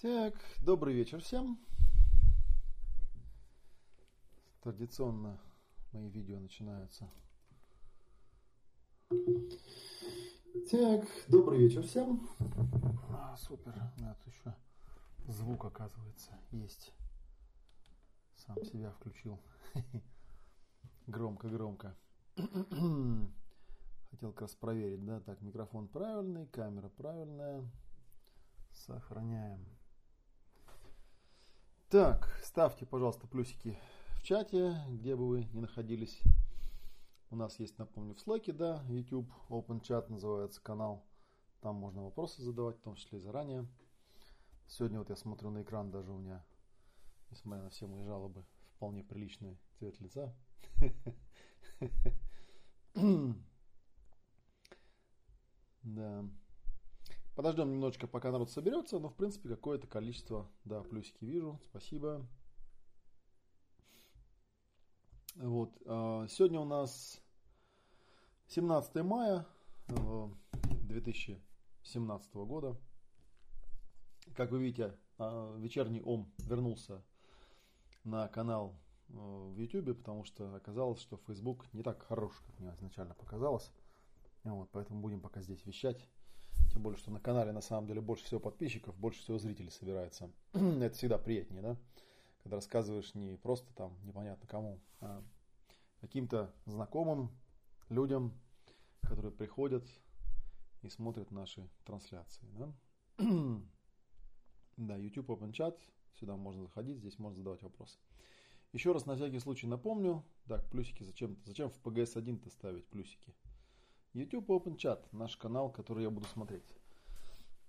Так, добрый вечер всем. Традиционно мои видео начинаются. Так, добрый вечер всем. А, супер, да, тут еще звук оказывается есть. Сам себя включил. Громко-громко. Хотел как раз проверить, да, так, микрофон правильный, камера правильная. Сохраняем. Так, ставьте, пожалуйста, плюсики в чате, где бы вы ни находились. У нас есть, напомню, в Slack, да, YouTube Open Chat называется канал. Там можно вопросы задавать, в том числе и заранее. Сегодня вот я смотрю на экран, даже у меня, несмотря на все мои жалобы, вполне приличный цвет лица. Да. Подождем немножечко, пока народ соберется, но в принципе какое-то количество, да, плюсики вижу. Спасибо. Вот. А, сегодня у нас 17 мая 2017 года. Как вы видите, а, вечерний Ом вернулся на канал в YouTube, потому что оказалось, что Facebook не так хорош, как мне изначально показалось. Вот, поэтому будем пока здесь вещать. Тем более, что на канале на самом деле больше всего подписчиков, больше всего зрителей собирается. Это всегда приятнее, да? Когда рассказываешь не просто там непонятно кому, а каким-то знакомым людям, которые приходят и смотрят наши трансляции. Да, да YouTube Open Chat, сюда можно заходить, здесь можно задавать вопросы. Еще раз на всякий случай напомню, так, плюсики зачем, зачем в PGS-1-то ставить плюсики? YouTube Open Chat, наш канал, который я буду смотреть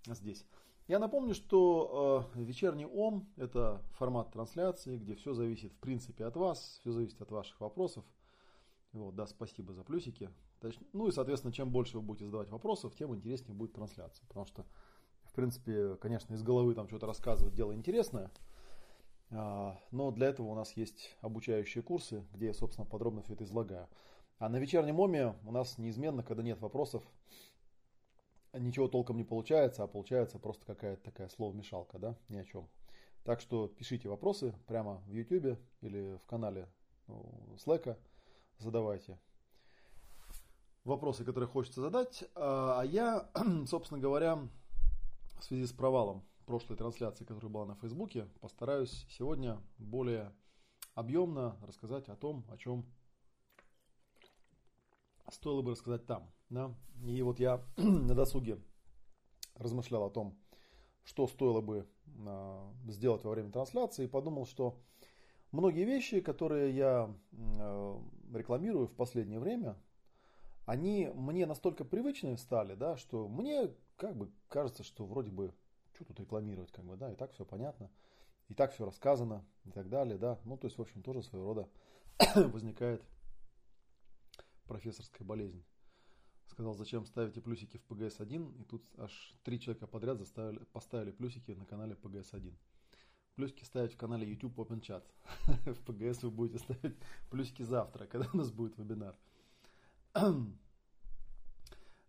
здесь. Я напомню, что э, вечерний ОМ – это формат трансляции, где все зависит в принципе от вас, все зависит от ваших вопросов. Вот, да, спасибо за плюсики. Ну и, соответственно, чем больше вы будете задавать вопросов, тем интереснее будет трансляция. Потому что, в принципе, конечно, из головы там что-то рассказывать дело интересное. А, но для этого у нас есть обучающие курсы, где я, собственно, подробно все это излагаю. А на вечернем ОМе у нас неизменно, когда нет вопросов, ничего толком не получается, а получается просто какая-то такая слово-мешалка, да, ни о чем. Так что пишите вопросы прямо в YouTube или в канале ну, Slack, задавайте вопросы, которые хочется задать. А, а я, собственно говоря, в связи с провалом прошлой трансляции, которая была на Фейсбуке, постараюсь сегодня более объемно рассказать о том, о чем стоило бы рассказать там. Да? И вот я на досуге размышлял о том, что стоило бы э, сделать во время трансляции, и подумал, что многие вещи, которые я э, рекламирую в последнее время, они мне настолько привычны стали, да, что мне как бы кажется, что вроде бы что тут рекламировать, как бы, да, и так все понятно, и так все рассказано, и так далее, да. Ну, то есть, в общем, тоже своего рода возникает профессорская болезнь. Сказал, зачем ставите плюсики в PGS-1, и тут аж три человека подряд заставили, поставили плюсики на канале PGS-1. Плюсики ставить в канале YouTube Open Chat. в PGS вы будете ставить плюсики завтра, когда у нас будет вебинар.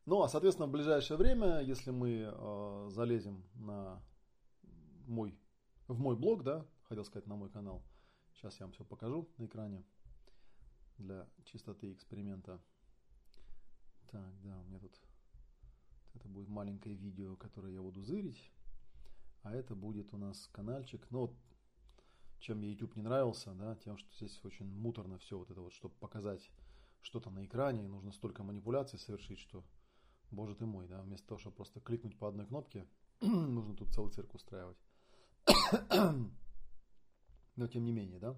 ну, а, соответственно, в ближайшее время, если мы э, залезем на мой, в мой блог, да, хотел сказать, на мой канал, сейчас я вам все покажу на экране для чистоты эксперимента. Так, да, у меня тут это будет маленькое видео, которое я буду зырить. А это будет у нас каналчик. Ну вот, чем мне YouTube не нравился, да, тем, что здесь очень муторно все вот это вот, чтобы показать что-то на экране, нужно столько манипуляций совершить, что, боже ты мой, да, вместо того, чтобы просто кликнуть по одной кнопке, нужно тут целый цирк устраивать. Но тем не менее, да.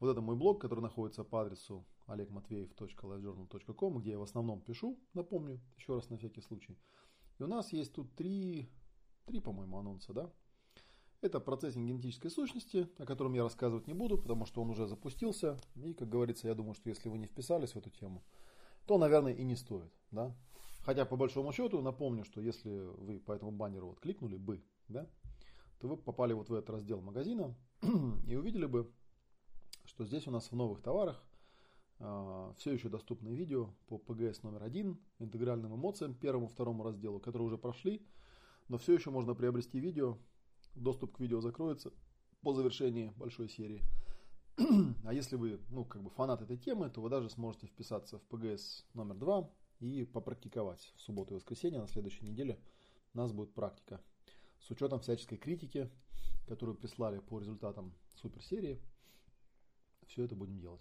Вот это мой блог, который находится по адресу olegmatveev.livejournal.com, где я в основном пишу, напомню, еще раз на всякий случай. И у нас есть тут три, три по-моему, анонса, да? Это процессинг генетической сущности, о котором я рассказывать не буду, потому что он уже запустился. И, как говорится, я думаю, что если вы не вписались в эту тему, то, наверное, и не стоит. Да? Хотя, по большому счету, напомню, что если вы по этому баннеру вот кликнули бы, да, то вы попали вот в этот раздел магазина и увидели бы что здесь у нас в новых товарах э, все еще доступны видео по PGS номер один, интегральным эмоциям, первому, второму разделу, которые уже прошли, но все еще можно приобрести видео доступ к видео закроется по завершении большой серии. А если вы, ну, как бы фанат этой темы, то вы даже сможете вписаться в ПГС номер два и попрактиковать в субботу и воскресенье на следующей неделе. У нас будет практика с учетом всяческой критики, которую прислали по результатам суперсерии. Все это будем делать.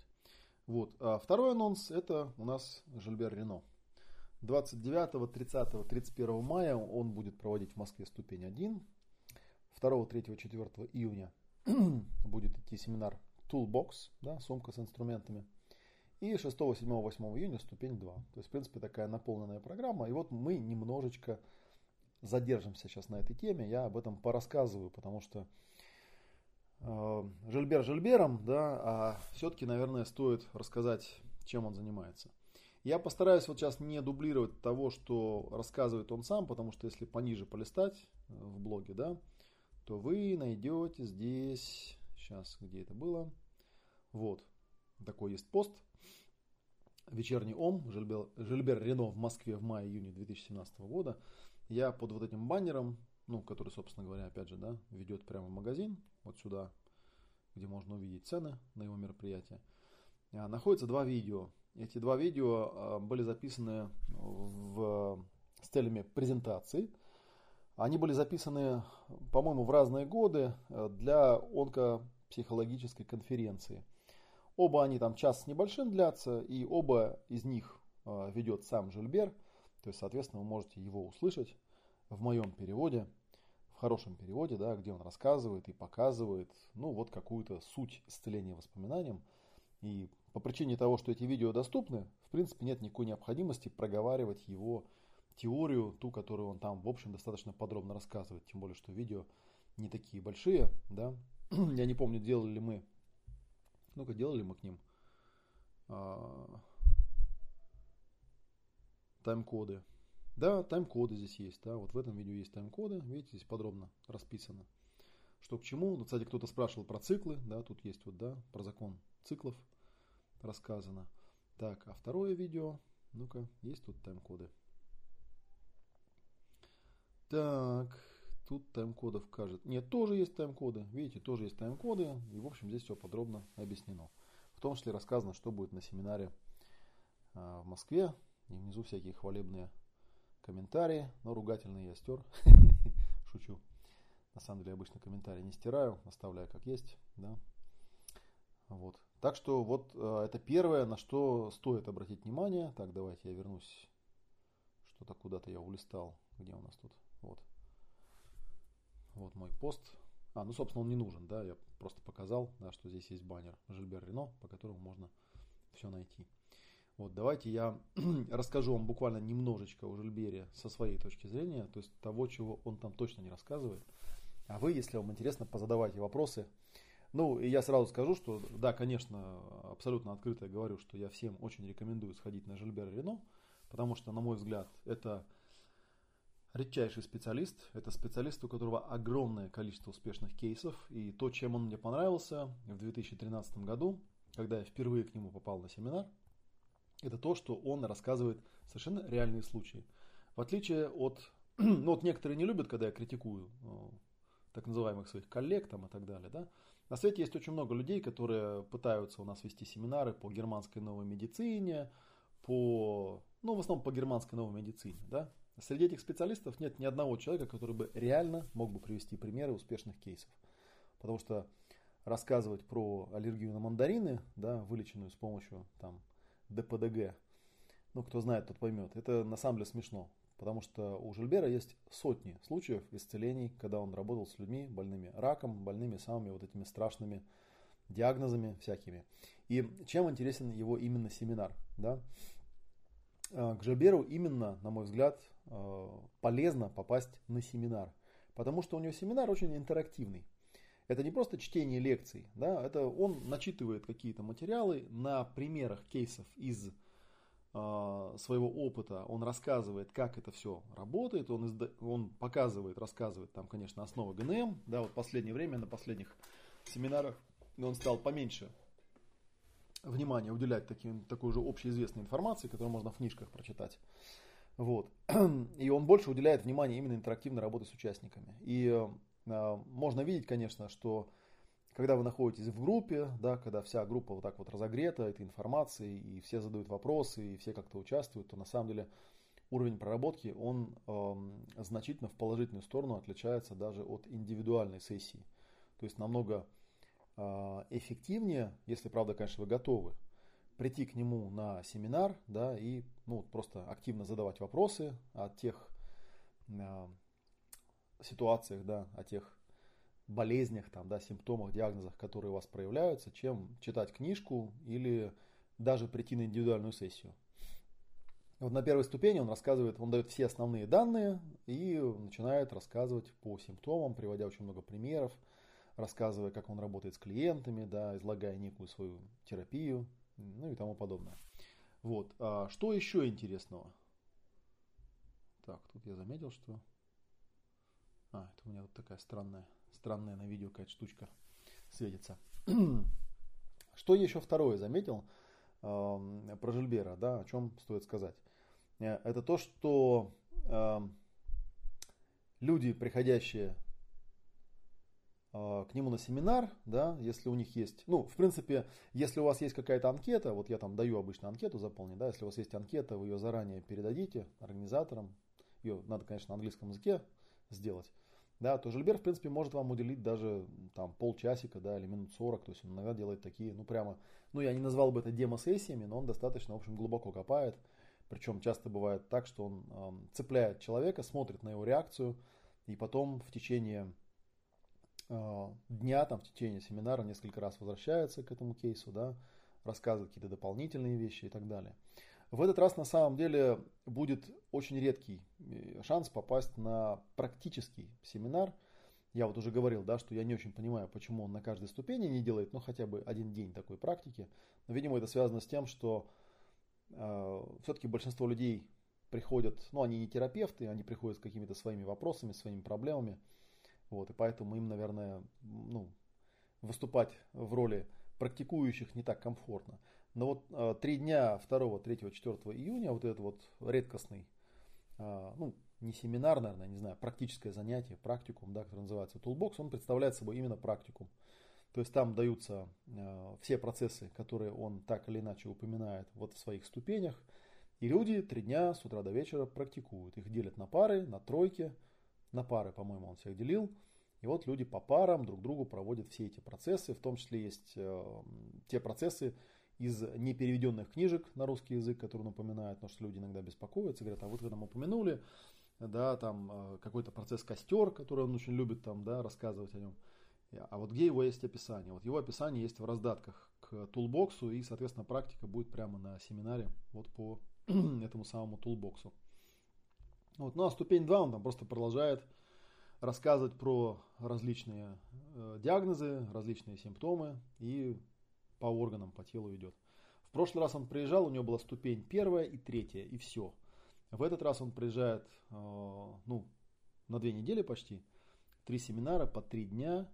Вот. А второй анонс это у нас Жильбер Рено. 29, 30, 31 мая он будет проводить в Москве ступень 1. 2, 3, 4 июня будет идти семинар Toolbox, да, сумка с инструментами. И 6, 7, 8 июня ступень 2. То есть, в принципе, такая наполненная программа. И вот мы немножечко задержимся сейчас на этой теме. Я об этом порассказываю, потому что Жильбер Жильбером, да, а все-таки, наверное, стоит рассказать, чем он занимается. Я постараюсь вот сейчас не дублировать того, что рассказывает он сам, потому что если пониже полистать э, в блоге, да, то вы найдете здесь, сейчас, где это было, вот, такой есть пост, вечерний ОМ, Жильбер, Жильбер Рено в Москве в мае-июне 2017 года. Я под вот этим баннером, ну, который, собственно говоря, опять же, да, ведет прямо в магазин, вот сюда, где можно увидеть цены на его мероприятие, а, находится два видео. Эти два видео а, были записаны в, с целями презентации – они были записаны, по-моему, в разные годы э, для онкопсихологической конференции. Оба они там час с небольшим длятся, и оба из них ведет сам Жильбер. То есть, соответственно, вы можете его услышать в моем переводе, хорошем переводе, да, где он рассказывает и показывает, ну, вот какую-то суть исцеления воспоминаниям. И по причине того, что эти видео доступны, в принципе, нет никакой необходимости проговаривать его теорию, ту, которую он там, в общем, достаточно подробно рассказывает. Тем более, что видео не такие большие, да. Я не помню, делали ли мы, ну-ка, делали мы к ним а, тайм-коды. Да, тайм-коды здесь есть, да, вот в этом видео есть тайм-коды, видите, здесь подробно расписано. Что к чему, ну, кстати, кто-то спрашивал про циклы, да, тут есть вот, да, про закон циклов рассказано. Так, а второе видео, ну-ка, есть тут тайм-коды. Так, тут тайм-кодов кажет. Нет, тоже есть тайм-коды. Видите, тоже есть тайм-коды. И, в общем, здесь все подробно объяснено. В том числе рассказано, что будет на семинаре а, в Москве. И внизу всякие хвалебные комментарии. Но ругательные я стер. Шучу. На самом деле, обычно комментарии не стираю. Оставляю как есть. Да. Вот. Так что вот а, это первое, на что стоит обратить внимание. Так, давайте я вернусь. Что-то куда-то я улистал. Где у нас тут? Вот. Вот мой пост. А, ну, собственно, он не нужен, да, я просто показал, да, что здесь есть баннер Жильбер Рено, по которому можно все найти. Вот, давайте я расскажу вам буквально немножечко о Жильбере со своей точки зрения, то есть того, чего он там точно не рассказывает. А вы, если вам интересно, позадавайте вопросы. Ну, и я сразу скажу, что, да, конечно, абсолютно открыто говорю, что я всем очень рекомендую сходить на Жильбер Рено, потому что, на мой взгляд, это редчайший специалист. Это специалист, у которого огромное количество успешных кейсов. И то, чем он мне понравился в 2013 году, когда я впервые к нему попал на семинар, это то, что он рассказывает совершенно реальные случаи. В отличие от... Ну, вот некоторые не любят, когда я критикую ну, так называемых своих коллег там, и так далее. Да? На свете есть очень много людей, которые пытаются у нас вести семинары по германской новой медицине, по, ну, в основном по германской новой медицине, да, Среди этих специалистов нет ни одного человека, который бы реально мог бы привести примеры успешных кейсов. Потому что рассказывать про аллергию на мандарины, да, вылеченную с помощью там, ДПДГ, ну, кто знает, тот поймет, это на самом деле смешно. Потому что у Жильбера есть сотни случаев исцелений, когда он работал с людьми больными раком, больными самыми вот этими страшными диагнозами всякими. И чем интересен его именно семинар? Да? Э, к Жильберу именно, на мой взгляд, э, полезно попасть на семинар. Потому что у него семинар очень интерактивный. Это не просто чтение лекций, да, это он начитывает какие-то материалы на примерах кейсов из э, своего опыта, он рассказывает, как это все работает, он, изда... он показывает, рассказывает там, конечно, основы ГНМ, да, вот последнее время на последних семинарах он стал поменьше внимание уделять таким, такой же общеизвестной информации, которую можно в книжках прочитать. Вот. И он больше уделяет внимание именно интерактивной работе с участниками. И можно видеть, конечно, что когда вы находитесь в группе, да, когда вся группа вот так вот разогрета этой информацией, и все задают вопросы, и все как-то участвуют, то на самом деле уровень проработки, он э, значительно в положительную сторону отличается даже от индивидуальной сессии. То есть намного э, эффективнее, если, правда, конечно, вы готовы, прийти к нему на семинар, да, и ну, просто активно задавать вопросы о тех э, ситуациях, да, о тех болезнях, там, да, симптомах, диагнозах, которые у вас проявляются, чем читать книжку или даже прийти на индивидуальную сессию. Вот на первой ступени он рассказывает, он дает все основные данные и начинает рассказывать по симптомам, приводя очень много примеров, рассказывая, как он работает с клиентами, да, излагая некую свою терапию, ну и тому подобное. Вот. А что еще интересного? Так, тут я заметил, что... А, это у меня вот такая странная Странная на видео какая-то штучка светится. Что еще второе заметил э, про Жильбера, да, о чем стоит сказать? Э, это то, что э, люди, приходящие э, к нему на семинар, да, если у них есть, ну, в принципе, если у вас есть какая-то анкета, вот я там даю обычно анкету заполнить, да, если у вас есть анкета, вы ее заранее передадите организаторам, ее надо, конечно, на английском языке сделать, да, то Жильбер, в принципе, может вам уделить даже там полчасика, да, или минут 40, то есть он иногда делает такие, ну, прямо, ну, я не назвал бы это демо-сессиями, но он достаточно, в общем, глубоко копает, причем часто бывает так, что он э, цепляет человека, смотрит на его реакцию, и потом в течение э, дня, там, в течение семинара несколько раз возвращается к этому кейсу, да, рассказывает какие-то дополнительные вещи и так далее. В этот раз на самом деле будет очень редкий э, шанс попасть на практический семинар. Я вот уже говорил, да, что я не очень понимаю, почему он на каждой ступени не делает, ну, хотя бы один день такой практики. Но, видимо, это связано с тем, что э, все-таки большинство людей приходят, ну, они не терапевты, они приходят с какими-то своими вопросами, своими проблемами. Вот, и поэтому им, наверное, ну, выступать в роли практикующих не так комфортно. Но вот э, три дня 2, 3, 4 июня, вот этот вот редкостный, э, ну, не семинар, наверное, не знаю, практическое занятие, практикум, да, который называется Toolbox, он представляет собой именно практикум. То есть там даются э, все процессы, которые он так или иначе упоминает вот в своих ступенях. И люди три дня с утра до вечера практикуют. Их делят на пары, на тройки. На пары, по-моему, он всех делил. И вот люди по парам друг другу проводят все эти процессы. В том числе есть те процессы, из непереведенных книжек на русский язык, которые напоминают, потому что люди иногда беспокоятся, говорят, а вот вы нам упомянули, да, там э, какой-то процесс костер, который он очень любит там, да, рассказывать о нем. А вот где его есть описание? Вот его описание есть в раздатках к тулбоксу, и, соответственно, практика будет прямо на семинаре вот по этому самому тулбоксу. Вот. Ну а ступень 2 он там просто продолжает рассказывать про различные э, диагнозы, различные симптомы и по органам, по телу идет. В прошлый раз он приезжал, у него была ступень первая и третья, и все. В этот раз он приезжает э, ну, на две недели почти, три семинара по три дня.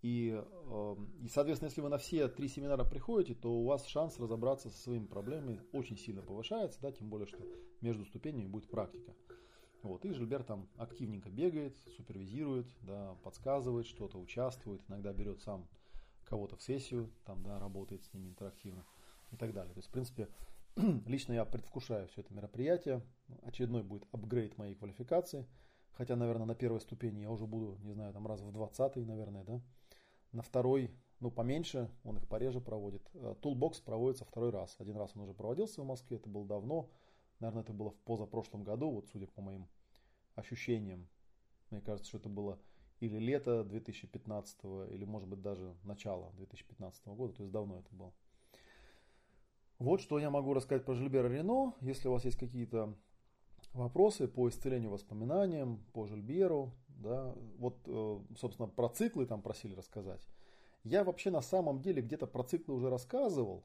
И, э, и, соответственно, если вы на все три семинара приходите, то у вас шанс разобраться со своими проблемами очень сильно повышается, да, тем более, что между ступенями будет практика. Вот, и Жильбер там активненько бегает, супервизирует, да, подсказывает что-то, участвует, иногда берет сам кого-то в сессию, там, да, работает с ними интерактивно и так далее. То есть, в принципе, лично я предвкушаю все это мероприятие. Очередной будет апгрейд моей квалификации. Хотя, наверное, на первой ступени я уже буду, не знаю, там раз в 20 наверное, да. На второй, ну, поменьше, он их пореже проводит. Toolbox проводится второй раз. Один раз он уже проводился в Москве, это было давно. Наверное, это было в позапрошлом году, вот судя по моим ощущениям. Мне кажется, что это было или лето 2015, или может быть даже начало 2015 года, то есть давно это было. Вот что я могу рассказать про Жильбера Рено. Если у вас есть какие-то вопросы по исцелению воспоминаниям, по Жильберу, да, вот, э, собственно, про циклы там просили рассказать. Я вообще на самом деле где-то про циклы уже рассказывал.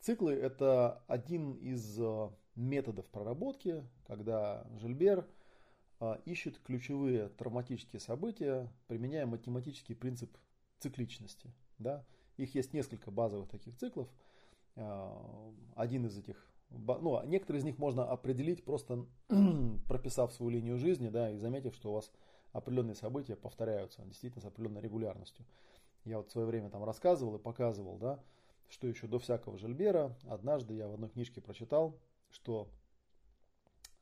Циклы это один из э, методов проработки, когда Жильбер – ищет ключевые травматические события, применяя математический принцип цикличности. Да? Их есть несколько базовых таких циклов. А, один из этих, ну, некоторые из них можно определить просто прописав свою линию жизни, да, и заметив, что у вас определенные события повторяются действительно с определенной регулярностью. Я вот в свое время там рассказывал и показывал, да, что еще до всякого Жильбера однажды я в одной книжке прочитал, что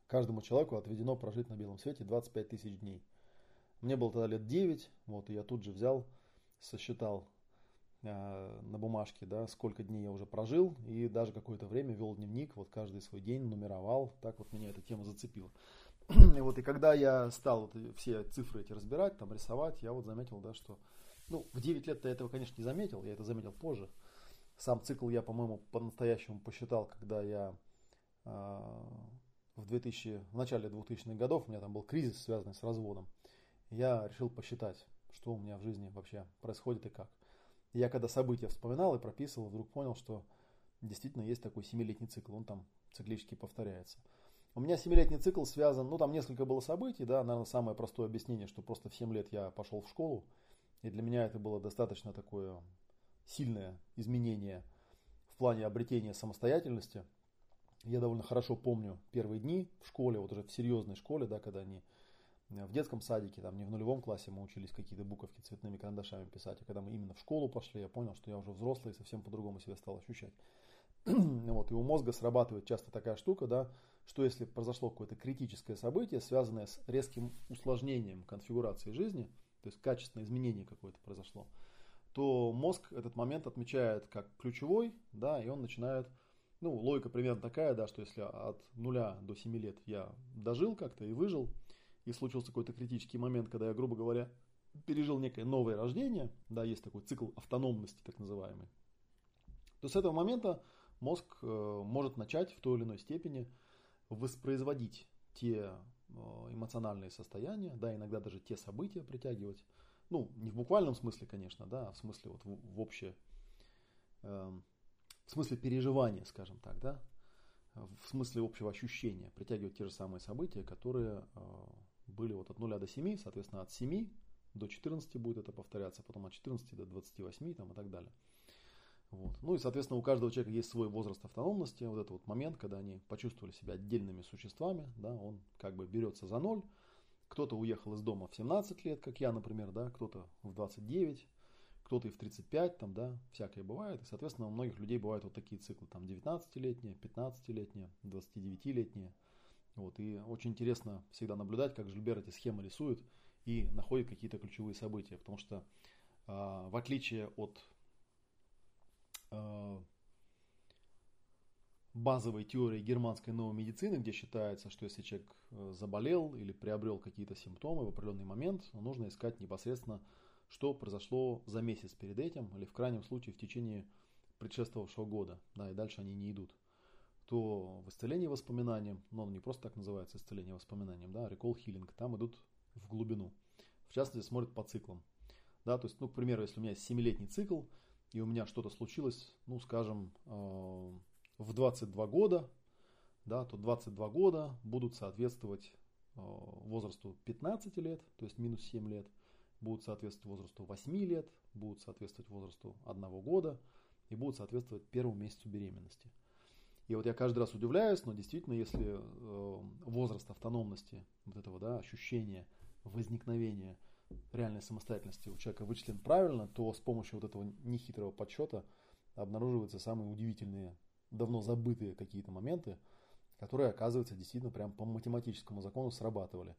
каждому человеку отведено прожить на белом свете 25 тысяч дней. Мне было тогда лет 9, вот, и я тут же взял, сосчитал э, на бумажке, да, сколько дней я уже прожил, и даже какое-то время вел дневник, вот каждый свой день нумеровал, так вот меня эта тема зацепила. И вот и когда я стал вот все цифры эти разбирать, там рисовать, я вот заметил, да, что, ну, в 9 лет я этого, конечно, не заметил, я это заметил позже. Сам цикл я, по-моему, по-настоящему посчитал, когда я э, в, 2000, в начале 2000-х годов, у меня там был кризис, связанный с разводом. Я решил посчитать, что у меня в жизни вообще происходит и как. Я когда события вспоминал и прописывал, вдруг понял, что действительно есть такой семилетний цикл, он там циклически повторяется. У меня семилетний цикл связан, ну там несколько было событий, да, наверное, самое простое объяснение, что просто в 7 лет я пошел в школу, и для меня это было достаточно такое сильное изменение в плане обретения самостоятельности. Я довольно хорошо помню первые дни в школе, вот уже в серьезной школе, да, когда они в детском садике, там не в нулевом классе мы учились какие-то буковки цветными карандашами писать, а когда мы именно в школу пошли, я понял, что я уже взрослый и совсем по-другому себя стал ощущать. вот, и у мозга срабатывает часто такая штука, да, что если произошло какое-то критическое событие, связанное с резким усложнением конфигурации жизни, то есть качественное изменение какое-то произошло, то мозг этот момент отмечает как ключевой, да, и он начинает, ну, логика примерно такая, да, что если от нуля до 7 лет я дожил как-то и выжил, и случился какой-то критический момент, когда я, грубо говоря, пережил некое новое рождение, да, есть такой цикл автономности, так называемый, то с этого момента мозг э, может начать в той или иной степени воспроизводить те э, эмоциональные состояния, да, иногда даже те события притягивать. Ну, не в буквальном смысле, конечно, да, а в смысле вот в, в общее, э, в смысле переживания, скажем так, да, в смысле общего ощущения, притягивать те же самые события, которые э, были вот от 0 до 7, соответственно, от 7 до 14 будет это повторяться, потом от 14 до 28 там, и так далее. Вот. Ну и, соответственно, у каждого человека есть свой возраст автономности. Вот этот вот момент, когда они почувствовали себя отдельными существами, да, он как бы берется за ноль. Кто-то уехал из дома в 17 лет, как я, например, да, кто-то в 29, кто-то и в 35, там, да, всякое бывает. И, соответственно, у многих людей бывают вот такие циклы, там, 19-летние, 15-летние, 29-летние. Вот, и очень интересно всегда наблюдать, как Жильбер эти схемы рисует и находит какие-то ключевые события, потому что э, в отличие от Э, базовой теории германской новой медицины, где считается, что если человек э, заболел или приобрел какие-то симптомы в определенный момент, нужно искать непосредственно, что произошло за месяц перед этим, или в крайнем случае в течение предшествовавшего года, да, и дальше они не идут, то в исцелении воспоминаниям, но оно не просто так называется исцеление воспоминаниям, да, recall healing, там идут в глубину. В частности, смотрят по циклам. Да, то есть, ну, к примеру, если у меня есть 7-летний цикл, и у меня что-то случилось, ну, скажем, э, в 22 года, да, то 22 года будут соответствовать э, возрасту 15 лет, то есть минус 7 лет, будут соответствовать возрасту 8 лет, будут соответствовать возрасту 1 года и будут соответствовать первому месяцу беременности. И вот я каждый раз удивляюсь, но действительно, если э, возраст автономности, вот этого да, ощущения возникновения – реальной самостоятельности у человека вычислен правильно, то с помощью вот этого нехитрого подсчета обнаруживаются самые удивительные, давно забытые какие-то моменты, которые, оказывается, действительно прям по математическому закону срабатывали.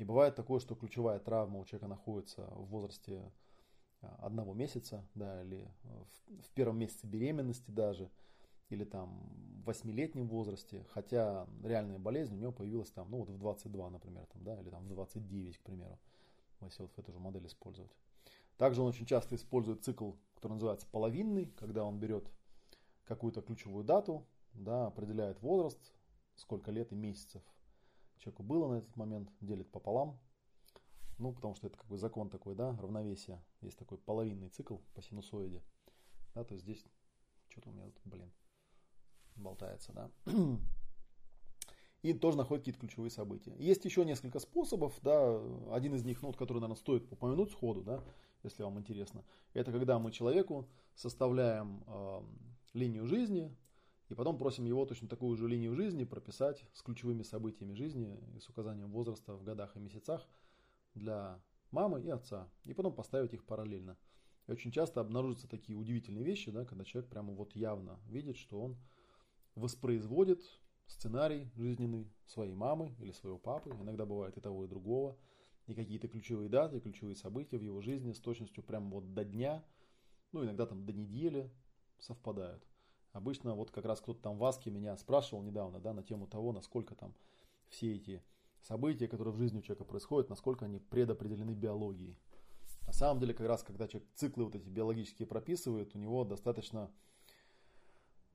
И бывает такое, что ключевая травма у человека находится в возрасте а, одного месяца, да, или в, в первом месяце беременности даже, или там в восьмилетнем возрасте, хотя реальная болезнь у него появилась там, ну вот в 22, например, там, да, или там в 29, к примеру если вот в эту же модель использовать. Также он очень часто использует цикл, который называется половинный, когда он берет какую-то ключевую дату, да, определяет возраст, сколько лет и месяцев человеку было на этот момент, делит пополам. Ну, потому что это как бы закон такой, да, равновесия. Есть такой половинный цикл по синусоиде. Да, то есть здесь что-то у меня тут, блин, болтается, да. и тоже находит какие-то ключевые события. Есть еще несколько способов, да, один из них, ну, вот, который, наверное, стоит упомянуть сходу, да, если вам интересно, это когда мы человеку составляем э, линию жизни, и потом просим его точно такую же линию жизни прописать с ключевыми событиями жизни и с указанием возраста в годах и месяцах для мамы и отца, и потом поставить их параллельно. И очень часто обнаружатся такие удивительные вещи, да, когда человек прямо вот явно видит, что он воспроизводит сценарий жизненный своей мамы или своего папы, иногда бывает и того, и другого, и какие-то ключевые даты, ключевые события в его жизни с точностью прямо вот до дня, ну иногда там до недели совпадают. Обычно вот как раз кто-то там в Аске меня спрашивал недавно, да, на тему того, насколько там все эти события, которые в жизни у человека происходят, насколько они предопределены биологией. На самом деле, как раз когда человек циклы вот эти биологические прописывает, у него достаточно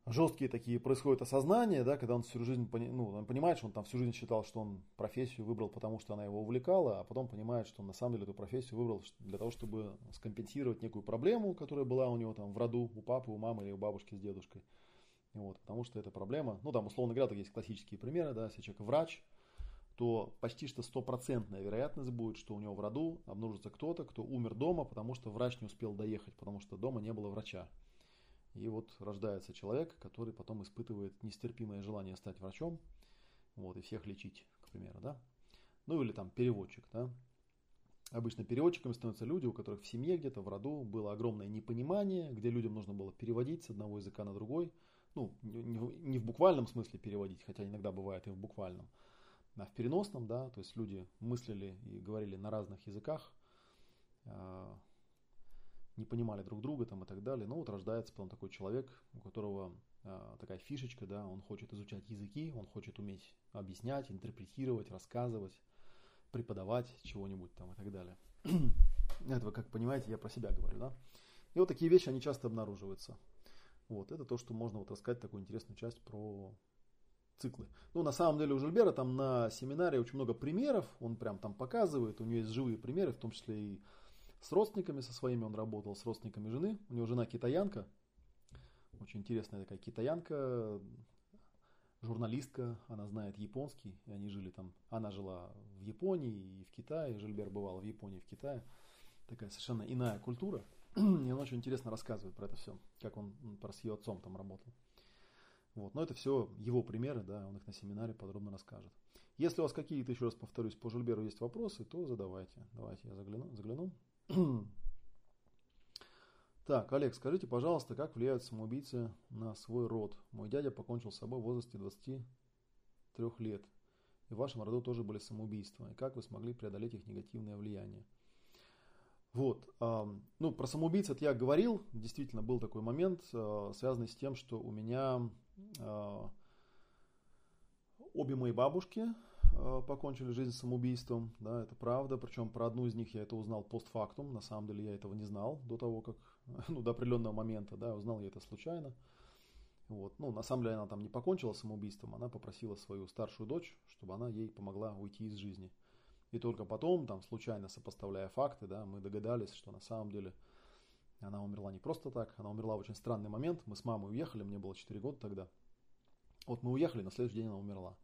жесткие такие происходят осознания, да, когда он всю жизнь, ну, он понимает, что он там всю жизнь считал, что он профессию выбрал, потому что она его увлекала, а потом понимает, что он на самом деле эту профессию выбрал для того, чтобы скомпенсировать некую проблему, которая была у него там в роду, у папы, у мамы или у бабушки с дедушкой. Вот, потому что эта проблема, ну там условно говоря, так есть классические примеры, да, если человек врач, то почти что стопроцентная вероятность будет, что у него в роду обнаружится кто-то, кто умер дома, потому что врач не успел доехать, потому что дома не было врача. И вот рождается человек, который потом испытывает нестерпимое желание стать врачом, вот, и всех лечить, к примеру, да. Ну или там переводчик, да. Обычно переводчиками становятся люди, у которых в семье где-то в роду было огромное непонимание, где людям нужно было переводить с одного языка на другой. Ну, не в буквальном смысле переводить, хотя иногда бывает и в буквальном, а в переносном, да, то есть люди мыслили и говорили на разных языках, а, не понимали друг друга там и так далее. Ну вот рождается потом такой человек, у которого э, такая фишечка, да, он хочет изучать языки, он хочет уметь объяснять, интерпретировать, рассказывать, преподавать чего-нибудь там и так далее. Это вы как понимаете, я про себя говорю, да. И вот такие вещи, они часто обнаруживаются. Вот, это то, что можно вот рассказать такую интересную часть про циклы. Ну, на самом деле у Жильбера там на семинаре очень много примеров, он прям там показывает, у него есть живые примеры, в том числе и с родственниками со своими он работал, с родственниками жены. У него жена китаянка. Очень интересная такая китаянка, журналистка, она знает японский, и они жили там, она жила в Японии и в Китае, Жильбер бывал в Японии и в Китае. Такая совершенно иная культура. И он очень интересно рассказывает про это все, как он про с ее отцом там работал. Вот. Но это все его примеры, да, он их на семинаре подробно расскажет. Если у вас какие-то, еще раз повторюсь, по Жильберу есть вопросы, то задавайте. Давайте я загляну. загляну. Так, Олег, скажите, пожалуйста, как влияют самоубийцы на свой род? Мой дядя покончил с собой в возрасте 23 лет. И в вашем роду тоже были самоубийства. И как вы смогли преодолеть их негативное влияние? Вот, ну, про самоубийц это я говорил. Действительно, был такой момент, э, связанный с тем, что у меня э, обе мои бабушки покончили жизнь самоубийством, да, это правда, причем про одну из них я это узнал постфактум, на самом деле я этого не знал до того, как, ну, до определенного момента, да, узнал я это случайно. Вот. Ну, на самом деле она там не покончила самоубийством, она попросила свою старшую дочь, чтобы она ей помогла уйти из жизни. И только потом, там, случайно сопоставляя факты, да, мы догадались, что на самом деле она умерла не просто так, она умерла в очень странный момент. Мы с мамой уехали, мне было 4 года тогда. Вот мы уехали, на следующий день она умерла.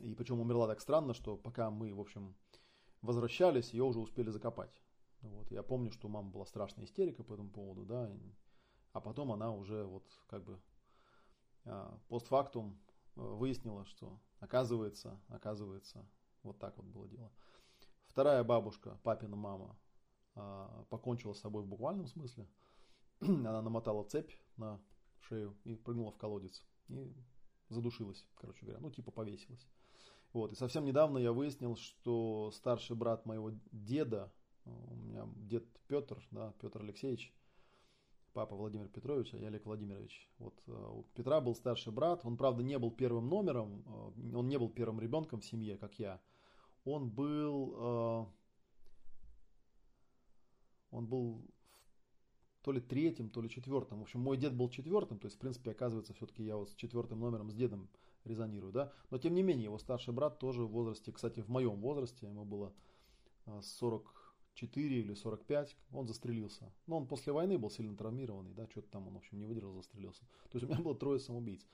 И причем умерла так странно, что пока мы, в общем, возвращались, ее уже успели закопать. Вот. Я помню, что у мамы была страшная истерика по этому поводу, да, а потом она уже вот как бы а, постфактум э, выяснила, что оказывается, оказывается, вот так вот было дело. Вторая бабушка, папина мама, а, покончила с собой в буквальном смысле. Она намотала цепь на шею и прыгнула в колодец. И задушилась, короче говоря, ну типа повесилась. Вот, и совсем недавно я выяснил, что старший брат моего деда, у меня дед Петр, да, Петр Алексеевич, папа Владимир Петрович, а я Олег Владимирович. Вот э, у Петра был старший брат, он, правда, не был первым номером, э, он не был первым ребенком в семье, как я. Он был, э, он был то ли третьим, то ли четвертым. В общем, мой дед был четвертым, то есть, в принципе, оказывается, все-таки я вот с четвертым номером с дедом резонирую, да. Но, тем не менее, его старший брат тоже в возрасте, кстати, в моем возрасте, ему было 44 а, или 45, он застрелился. Но он после войны был сильно травмированный, да, что-то там он, в общем, не выдержал, застрелился. То есть, у меня было трое самоубийц.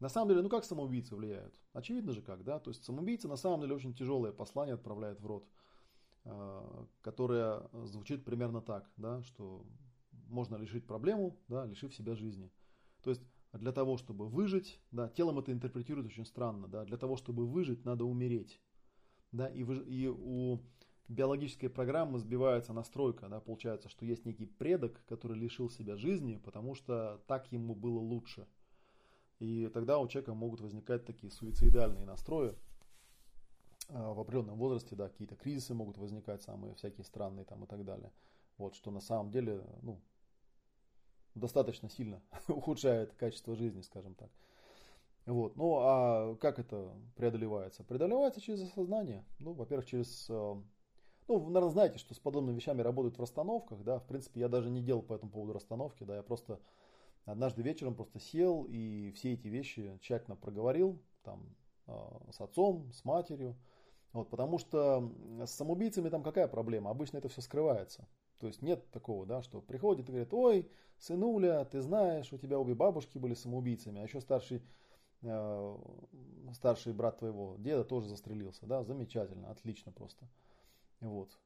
На самом деле, ну как самоубийцы влияют? Очевидно же как, да. То есть, самоубийца на самом деле очень тяжелое послание отправляет в рот, а, которое звучит примерно так, да, что можно решить проблему, да, лишив себя жизни. То есть для того, чтобы выжить, да, телом это интерпретируют очень странно, да, для того, чтобы выжить, надо умереть. Да, и, вы, и у биологической программы сбивается настройка. Да, получается, что есть некий предок, который лишил себя жизни, потому что так ему было лучше. И тогда у человека могут возникать такие суицидальные настрои. А, в определенном возрасте, да, какие-то кризисы могут возникать, самые всякие странные там и так далее. Вот, что на самом деле, ну, достаточно сильно ухудшает качество жизни, скажем так. Вот. Ну, а как это преодолевается? Преодолевается через осознание. Ну, во-первых, через... Э, ну, вы, наверное, знаете, что с подобными вещами работают в расстановках, да. В принципе, я даже не делал по этому поводу расстановки, да. Я просто однажды вечером просто сел и все эти вещи тщательно проговорил, там, э, с отцом, с матерью. Вот, потому что с самоубийцами там какая проблема? Обычно это все скрывается. То есть нет такого, да, что приходит и говорит, ой, сынуля, ты знаешь, у тебя обе бабушки были самоубийцами, а еще старший Э, старший брат твоего деда тоже застрелился, да, замечательно, отлично просто. Вот.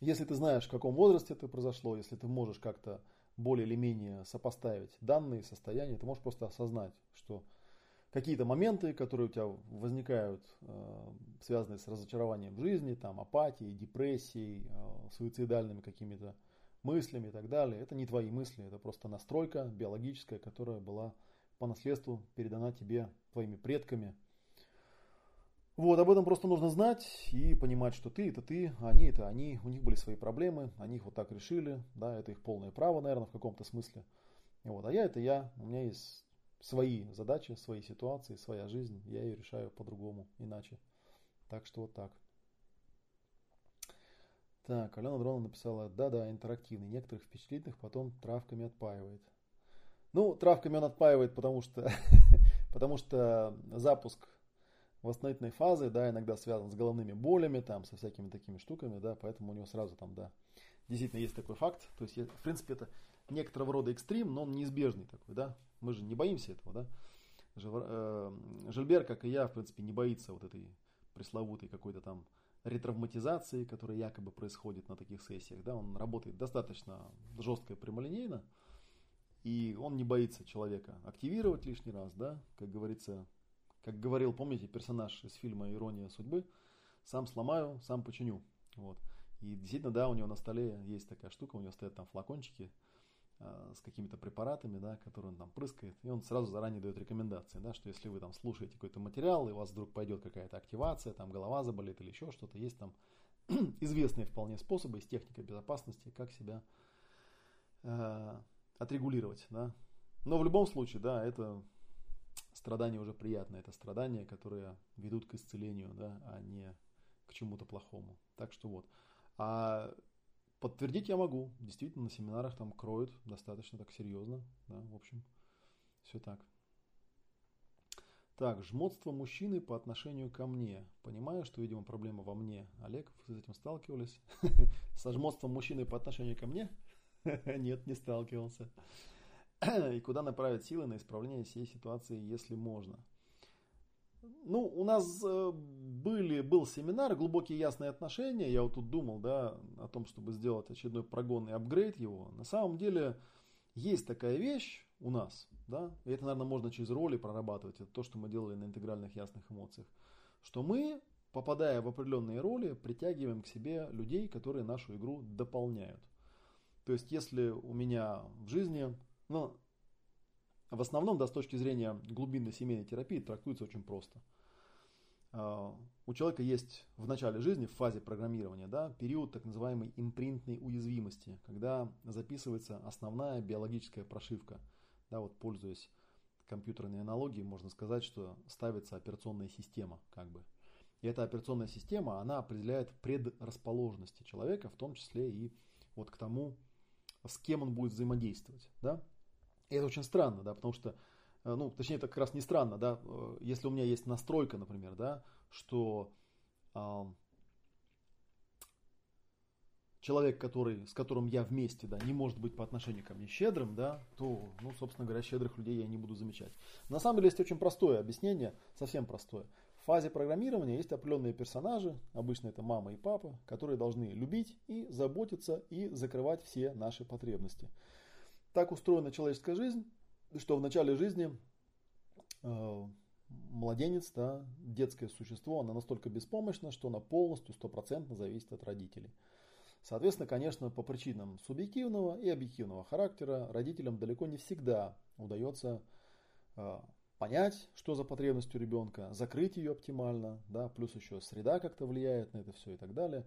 Если ты знаешь, в каком возрасте это произошло, если ты можешь как-то более или менее сопоставить данные, состояния, ты можешь просто осознать, что какие-то моменты, которые у тебя возникают, э, связанные с разочарованием в жизни, там, апатией, депрессией, э, суицидальными какими-то мыслями и так далее, это не твои мысли, это просто настройка биологическая, которая была по наследству передана тебе твоими предками. Вот, об этом просто нужно знать и понимать, что ты это ты, они это они, у них были свои проблемы, они их вот так решили, да, это их полное право, наверное, в каком-то смысле. Вот, а я это я, у меня есть свои задачи, свои ситуации, своя жизнь, я ее решаю по-другому, иначе. Так что вот так. Так, Алена Дрона написала, да-да, интерактивный, некоторых впечатлительных потом травками отпаивает. Ну, травками он отпаивает, потому что, потому что запуск восстановительной фазы, да, иногда связан с головными болями, там, со всякими такими штуками, да, поэтому у него сразу там, да, действительно есть такой факт. То есть, в принципе, это некоторого рода экстрим, но он неизбежный такой, да. Мы же не боимся этого, да. Э, Жильбер, как и я, в принципе, не боится вот этой пресловутой какой-то там ретравматизации, которая якобы происходит на таких сессиях, да. Он работает достаточно жестко и прямолинейно. И он не боится человека активировать лишний раз, да, как говорится, как говорил, помните, персонаж из фильма «Ирония судьбы», сам сломаю, сам починю. Вот. И действительно, да, у него на столе есть такая штука, у него стоят там флакончики с какими-то препаратами, да, которые он там прыскает, и он сразу заранее дает рекомендации, да, что если вы там слушаете какой-то материал, и у вас вдруг пойдет какая-то активация, там голова заболит или еще что-то, есть там известные вполне способы из техники безопасности, как себя э, отрегулировать, да. Но в любом случае, да, это страдания уже приятные, это страдания, которые ведут к исцелению, да, а не к чему-то плохому. Так что вот. А подтвердить я могу. Действительно, на семинарах там кроют достаточно так серьезно. Да, в общем, все так. Так, жмотство мужчины по отношению ко мне. Понимаю, что, видимо, проблема во мне. Олег, вы с этим сталкивались? Со жмотством мужчины по отношению ко мне? Нет, не сталкивался. И куда направить силы на исправление всей ситуации, если можно? Ну, у нас э, были, был семинар «Глубокие ясные отношения». Я вот тут думал, да, о том, чтобы сделать очередной прогон и апгрейд его. На самом деле, есть такая вещь у нас, да, и это, наверное, можно через роли прорабатывать. Это то, что мы делали на интегральных ясных эмоциях. Что мы, попадая в определенные роли, притягиваем к себе людей, которые нашу игру дополняют. То есть, если у меня в жизни, ну, в основном, да, с точки зрения глубинной семейной терапии, трактуется очень просто. А, у человека есть в начале жизни, в фазе программирования, да, период так называемой импринтной уязвимости, когда записывается основная биологическая прошивка. Да, вот пользуясь компьютерной аналогией, можно сказать, что ставится операционная система, как бы. И эта операционная система, она определяет предрасположенности человека, в том числе и вот к тому, с кем он будет взаимодействовать, да. И это очень странно, да, потому что, э, ну, точнее, это как раз не странно, да, э, если у меня есть настройка, например, да, что э, человек, который, с которым я вместе, да, не может быть по отношению ко мне щедрым, да, то, ну, собственно говоря, щедрых людей я не буду замечать. На самом деле есть очень простое объяснение, совсем простое фазе программирования есть определенные персонажи, обычно это мама и папа, которые должны любить и заботиться и закрывать все наши потребности. Так устроена человеческая жизнь, что в начале жизни э, младенец, да, детское существо, оно настолько беспомощно, что оно полностью, стопроцентно зависит от родителей. Соответственно, конечно, по причинам субъективного и объективного характера родителям далеко не всегда удается э, понять, что за потребность у ребенка, закрыть ее оптимально, да, плюс еще среда как-то влияет на это все и так далее.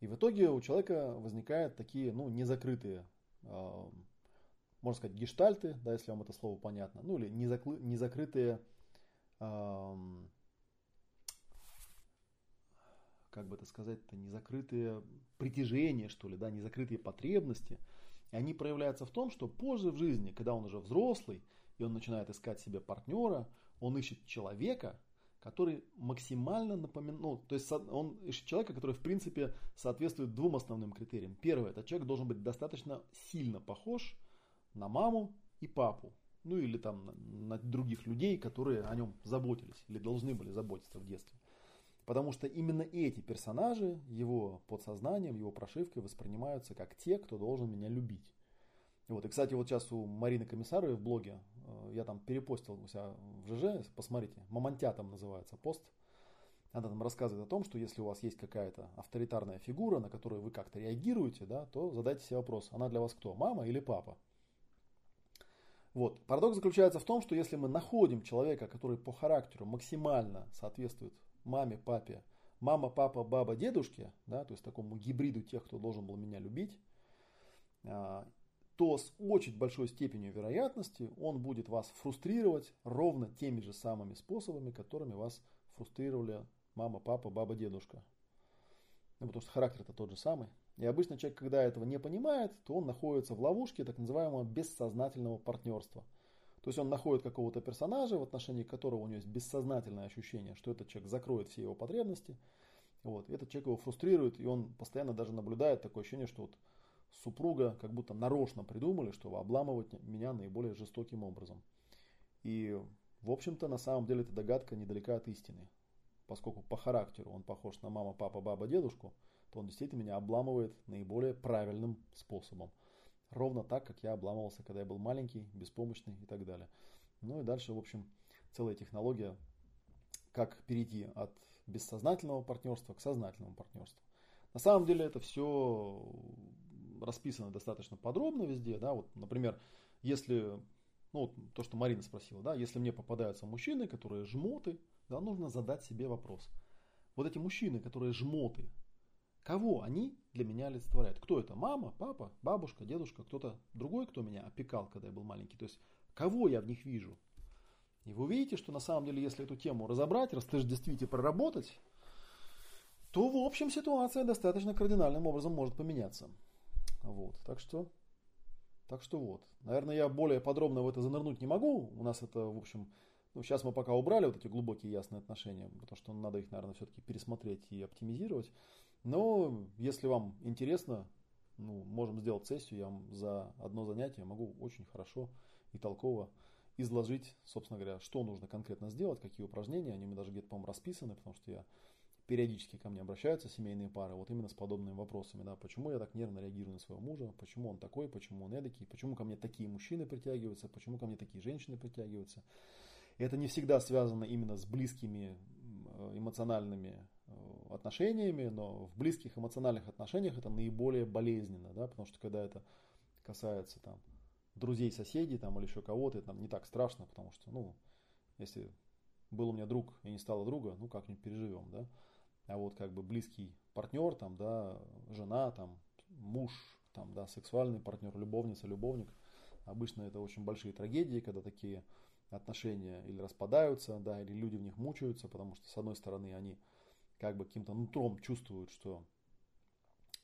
И в итоге у человека возникают такие, ну, незакрытые, э, можно сказать, гештальты, да, если вам это слово понятно, ну, или незаклы, незакрытые, э, как бы это сказать-то, незакрытые притяжения, что ли, да, незакрытые потребности. И они проявляются в том, что позже в жизни, когда он уже взрослый, и он начинает искать себе партнера, он ищет человека, который максимально напоминает, ну, то есть он ищет человека, который в принципе соответствует двум основным критериям. Первое, это человек должен быть достаточно сильно похож на маму и папу, ну или там на, других людей, которые о нем заботились или должны были заботиться в детстве. Потому что именно эти персонажи его подсознанием, его прошивкой воспринимаются как те, кто должен меня любить. Вот, и, кстати, вот сейчас у Марины Комиссаровой в блоге, э, я там перепостил у себя в ЖЖ, посмотрите, Мамонтя там называется пост. Она там рассказывает о том, что если у вас есть какая-то авторитарная фигура, на которую вы как-то реагируете, да, то задайте себе вопрос, она для вас кто, мама или папа? Вот. Парадокс заключается в том, что если мы находим человека, который по характеру максимально соответствует маме, папе, мама, папа, баба, дедушке, да, то есть такому гибриду тех, кто должен был меня любить, а, то с очень большой степенью вероятности он будет вас фрустрировать ровно теми же самыми способами, которыми вас фрустрировали мама, папа, баба, дедушка. Ну, потому что характер это тот же самый. И обычно человек, когда этого не понимает, то он находится в ловушке так называемого бессознательного партнерства. То есть он находит какого-то персонажа, в отношении которого у него есть бессознательное ощущение, что этот человек закроет все его потребности. Вот. Этот человек его фрустрирует, и он постоянно даже наблюдает такое ощущение, что вот супруга как будто нарочно придумали, чтобы обламывать меня наиболее жестоким образом. И, в общем-то, на самом деле эта догадка недалека от истины. Поскольку по характеру он похож на мама, папа, баба, дедушку, то он действительно меня обламывает наиболее правильным способом. Ровно так, как я обламывался, когда я был маленький, беспомощный и так далее. Ну и дальше, в общем, целая технология, как перейти от бессознательного партнерства к сознательному партнерству. На самом деле это все расписано достаточно подробно везде, да, вот, например, если, ну, то, что Марина спросила, да, если мне попадаются мужчины, которые жмоты, да, нужно задать себе вопрос. Вот эти мужчины, которые жмоты, кого они для меня олицетворяют? Кто это? Мама, папа, бабушка, дедушка, кто-то другой, кто меня опекал, когда я был маленький? То есть, кого я в них вижу? И вы увидите, что на самом деле, если эту тему разобрать, действительно проработать, то в общем ситуация достаточно кардинальным образом может поменяться. Вот, так что, так что вот. Наверное, я более подробно в это занырнуть не могу. У нас это, в общем, ну, сейчас мы пока убрали вот эти глубокие ясные отношения, потому что надо их, наверное, все-таки пересмотреть и оптимизировать. Но если вам интересно, ну, можем сделать сессию, я вам за одно занятие могу очень хорошо и толково изложить, собственно говоря, что нужно конкретно сделать, какие упражнения, они у меня даже где-то, по-моему, расписаны, потому что я периодически ко мне обращаются семейные пары вот именно с подобными вопросами, да, почему я так нервно реагирую на своего мужа, почему он такой, почему он эдакий, почему ко мне такие мужчины притягиваются, почему ко мне такие женщины притягиваются. Это не всегда связано именно с близкими эмоциональными отношениями, но в близких эмоциональных отношениях это наиболее болезненно, да, потому что когда это касается там друзей, соседей там или еще кого-то, это там не так страшно, потому что, ну, если был у меня друг и не стало друга, ну как-нибудь переживем, да а вот как бы близкий партнер, там, да, жена, там, муж, там, да, сексуальный партнер, любовница, любовник. Обычно это очень большие трагедии, когда такие отношения или распадаются, да, или люди в них мучаются, потому что, с одной стороны, они как бы каким-то нутром чувствуют, что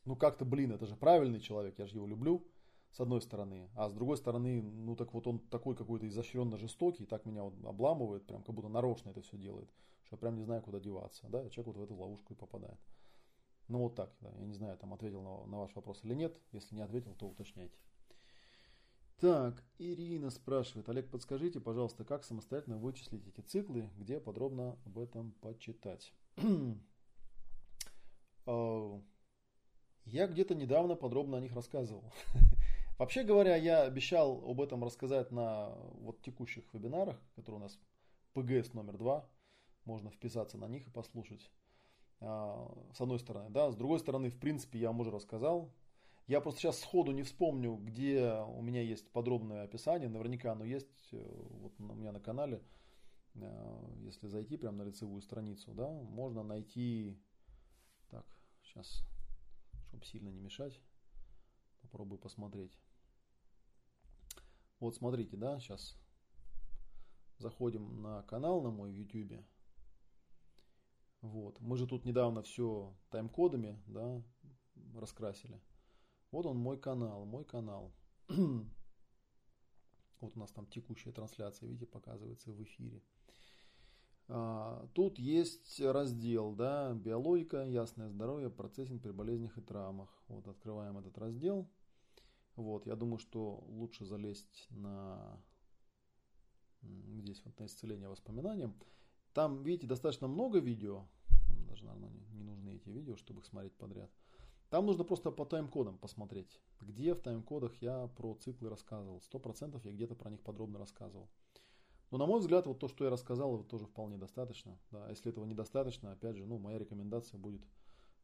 ну как-то, блин, это же правильный человек, я же его люблю, с одной стороны, а с другой стороны, ну так вот он такой какой-то изощренно жестокий, так меня вот обламывает, прям как будто нарочно это все делает что я прям не знаю, куда деваться, да, человек вот в эту ловушку и попадает. Ну вот так, да, я не знаю, там ответил на, на ваш вопрос или нет, если не ответил, то уточняйте. Так, Ирина спрашивает, Олег, подскажите, пожалуйста, как самостоятельно вычислить эти циклы, где подробно об этом почитать? А, я где-то недавно подробно о них рассказывал. Вообще говоря, я обещал об этом рассказать на вот текущих вебинарах, которые у нас ПГС номер два. Можно вписаться на них и послушать. А, с одной стороны, да. С другой стороны, в принципе, я вам уже рассказал. Я просто сейчас сходу не вспомню, где у меня есть подробное описание. Наверняка оно есть э, вот у меня на канале. Э, если зайти прямо на лицевую страницу, да, можно найти... Так, сейчас, чтобы сильно не мешать, попробую посмотреть. Вот смотрите, да, сейчас заходим на канал на мой в YouTube. Вот. Мы же тут недавно все тайм-кодами да, раскрасили. Вот он мой канал, мой канал. вот у нас там текущая трансляция, видите, показывается в эфире. А, тут есть раздел, да, биологика, ясное здоровье, процессинг при болезнях и травмах. Вот открываем этот раздел. Вот, я думаю, что лучше залезть на здесь вот на исцеление воспоминаниям. Там, видите, достаточно много видео. Нам даже, наверное, не нужны эти видео, чтобы их смотреть подряд. Там нужно просто по тайм-кодам посмотреть, где в тайм-кодах я про циклы рассказывал. Сто процентов я где-то про них подробно рассказывал. Но на мой взгляд, вот то, что я рассказал, это тоже вполне достаточно. Да, если этого недостаточно, опять же, ну, моя рекомендация будет,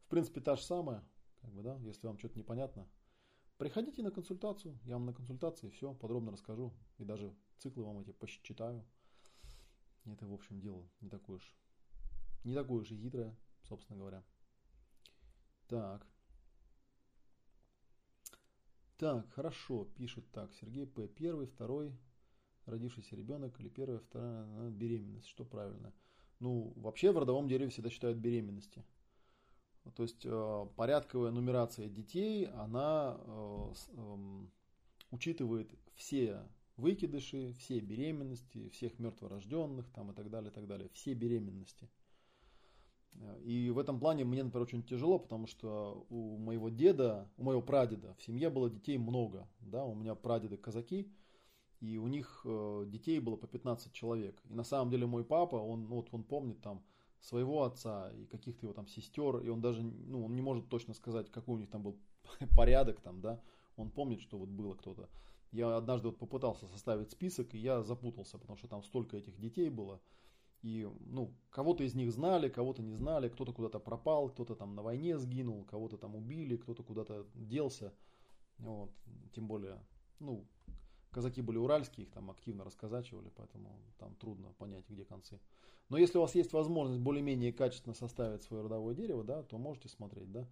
в принципе, та же самая. Как бы, да, если вам что-то непонятно, приходите на консультацию, я вам на консультации все подробно расскажу. И даже циклы вам эти посчитаю. Это, в общем, дело не такое уж, не такое уж и хитрое, собственно говоря. Так. Так, хорошо, пишет так, Сергей П. Первый, второй, родившийся ребенок или первая, вторая ну, беременность. Что правильно? Ну, вообще в родовом дереве всегда считают беременности. То есть э, порядковая нумерация детей, она э, э, учитывает все выкидыши, все беременности, всех мертворожденных там, и так далее, и так далее. Все беременности. И в этом плане мне, например, очень тяжело, потому что у моего деда, у моего прадеда в семье было детей много. Да? У меня прадеды казаки, и у них э, детей было по 15 человек. И на самом деле мой папа, он, ну, вот он помнит там своего отца и каких-то его там сестер, и он даже, ну, он не может точно сказать, какой у них там был порядок там, да, он помнит, что вот было кто-то. Я однажды вот попытался составить список, и я запутался, потому что там столько этих детей было. И, ну, кого-то из них знали, кого-то не знали, кто-то куда-то пропал, кто-то там на войне сгинул, кого-то там убили, кто-то куда-то делся. Вот, тем более, ну, казаки были уральские, их там активно расказачивали, поэтому там трудно понять, где концы. Но если у вас есть возможность более-менее качественно составить свое родовое дерево, да, то можете смотреть, да.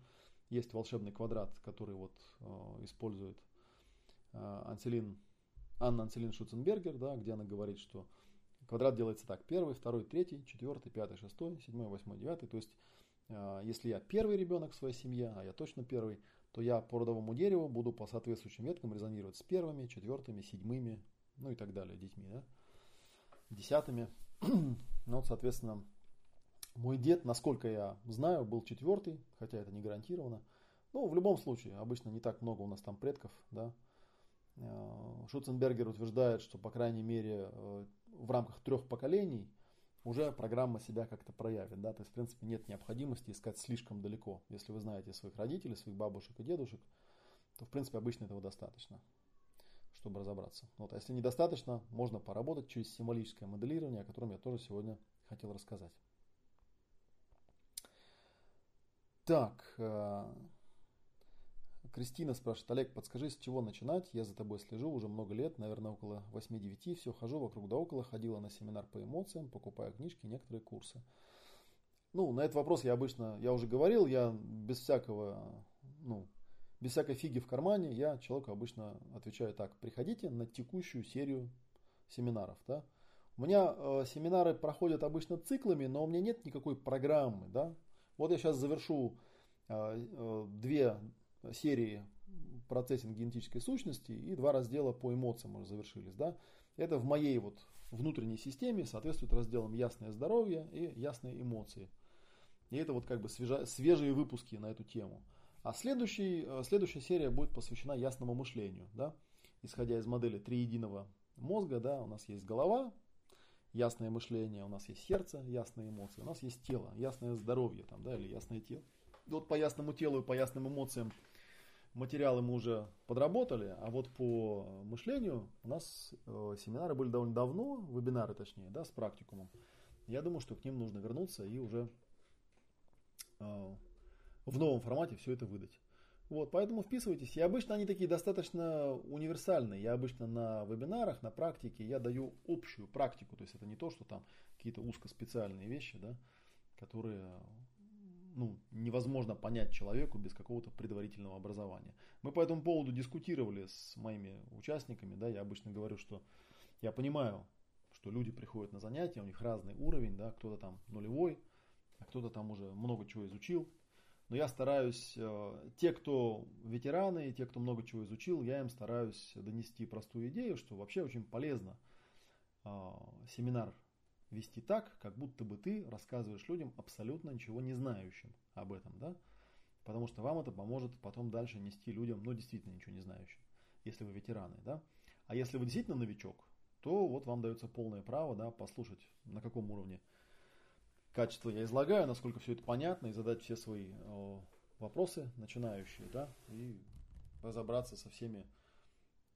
Есть волшебный квадрат, который вот э, использует э, Анселин, Анна Анселин Шуценбергер, да, где она говорит, что квадрат делается так. Первый, второй, третий, четвертый, пятый, шестой, седьмой, восьмой, девятый. То есть, э, если я первый ребенок в своей семье, а я точно первый, то я по родовому дереву буду по соответствующим веткам резонировать с первыми, четвертыми, седьмыми, ну и так далее, детьми, да, десятыми. ну вот, соответственно, мой дед, насколько я знаю, был четвертый, хотя это не гарантированно. Ну, в любом случае, обычно не так много у нас там предков, да. Э, Шуценбергер утверждает, что, по крайней мере, э, в рамках трех поколений уже программа себя как-то проявит. Да? То есть, в принципе, нет необходимости искать слишком далеко. Если вы знаете своих родителей, своих бабушек и дедушек, то, в принципе, обычно этого достаточно, чтобы разобраться. Вот. А если недостаточно, можно поработать через символическое моделирование, о котором я тоже сегодня хотел рассказать. Так, э, Кристина спрашивает, Олег, подскажи, с чего начинать? Я за тобой слежу уже много лет, наверное, около 8-9. Все хожу вокруг да около, ходила на семинар по эмоциям, покупаю книжки, некоторые курсы. Ну, на этот вопрос я обычно, я уже говорил, я без всякого, ну, без всякой фиги в кармане, я человеку обычно отвечаю так, приходите на текущую серию семинаров, да. У меня э, семинары проходят обычно циклами, но у меня нет никакой программы, да. Вот я сейчас завершу э, э, две серии процессинг генетической сущности и два раздела по эмоциям уже завершились. Да? Это в моей вот внутренней системе соответствует разделам ясное здоровье и ясные эмоции. И это вот как бы свежие выпуски на эту тему. А следующий, э, следующая серия будет посвящена ясному мышлению. Да? Исходя из модели триединого мозга, да, у нас есть голова, ясное мышление, у нас есть сердце, ясные эмоции, у нас есть тело, ясное здоровье там, да, или ясное тело. И вот по ясному телу и по ясным эмоциям материалы мы уже подработали, а вот по мышлению у нас э, семинары были довольно давно, вебинары точнее, да, с практикумом. Я думаю, что к ним нужно вернуться и уже э, в новом формате все это выдать. Вот, поэтому вписывайтесь. И обычно они такие достаточно универсальные. Я обычно на вебинарах, на практике, я даю общую практику. То есть это не то, что там какие-то узкоспециальные вещи, да, которые ну, невозможно понять человеку без какого-то предварительного образования. Мы по этому поводу дискутировали с моими участниками, да, я обычно говорю, что я понимаю, что люди приходят на занятия, у них разный уровень, да, кто-то там нулевой, а кто-то там уже много чего изучил. Но я стараюсь, э, те, кто ветераны, те, кто много чего изучил, я им стараюсь донести простую идею, что вообще очень полезно э, семинар вести так, как будто бы ты рассказываешь людям абсолютно ничего не знающим об этом, да? Потому что вам это поможет потом дальше нести людям, ну, действительно ничего не знающим, если вы ветераны, да? А если вы действительно новичок, то вот вам дается полное право, да, послушать, на каком уровне качества я излагаю, насколько все это понятно, и задать все свои э, вопросы начинающие, да, и разобраться со всеми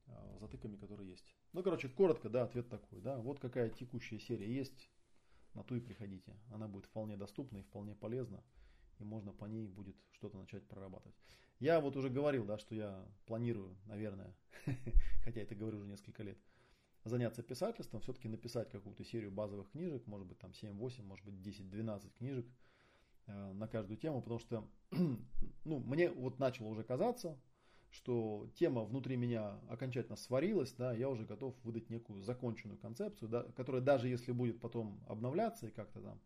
э, затыками, которые есть. Ну, короче, коротко, да, ответ такой, да. Вот какая текущая серия есть, на ту и приходите. Она будет вполне доступна и вполне полезна, и можно по ней будет что-то начать прорабатывать. Я вот уже говорил, да, что я планирую, наверное, хотя это говорю уже несколько лет, заняться писательством, все-таки написать какую-то серию базовых книжек, может быть там 7-8, может быть 10-12 книжек э, на каждую тему, потому что ну, мне вот начало уже казаться, что тема внутри меня окончательно сварилась, да, я уже готов выдать некую законченную концепцию, да, которая даже если будет потом обновляться и как-то там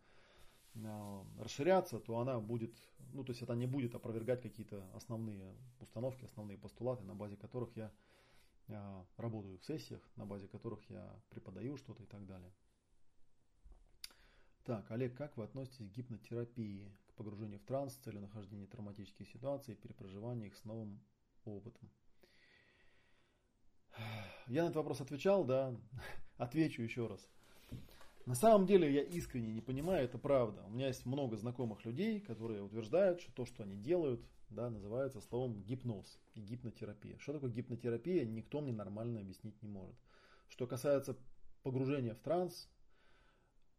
э, расширяться, то она будет, ну то есть это не будет опровергать какие-то основные установки, основные постулаты, на базе которых я э, работаю в сессиях, на базе которых я преподаю что-то и так далее. Так, Олег, как вы относитесь к гипнотерапии, к погружению в транс с целью нахождения травматических ситуаций и перепроживания их с новым опытом. Я на этот вопрос отвечал, да, отвечу еще раз. На самом деле я искренне не понимаю, это правда. У меня есть много знакомых людей, которые утверждают, что то, что они делают, да, называется словом гипноз и гипнотерапия. Что такое гипнотерапия, никто мне нормально объяснить не может. Что касается погружения в транс,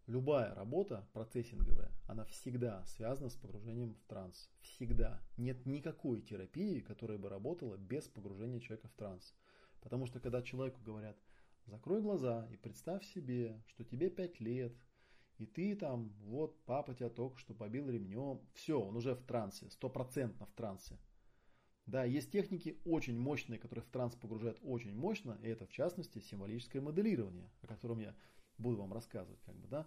Любая работа процессинговая, она всегда связана с погружением в транс. Всегда. Нет никакой терапии, которая бы работала без погружения человека в транс. Потому что когда человеку говорят, закрой глаза и представь себе, что тебе 5 лет, и ты там, вот папа тебя только что побил ремнем, все, он уже в трансе, стопроцентно в трансе. Да, есть техники очень мощные, которые в транс погружают очень мощно, и это в частности символическое моделирование, о котором я буду вам рассказывать, как бы, да.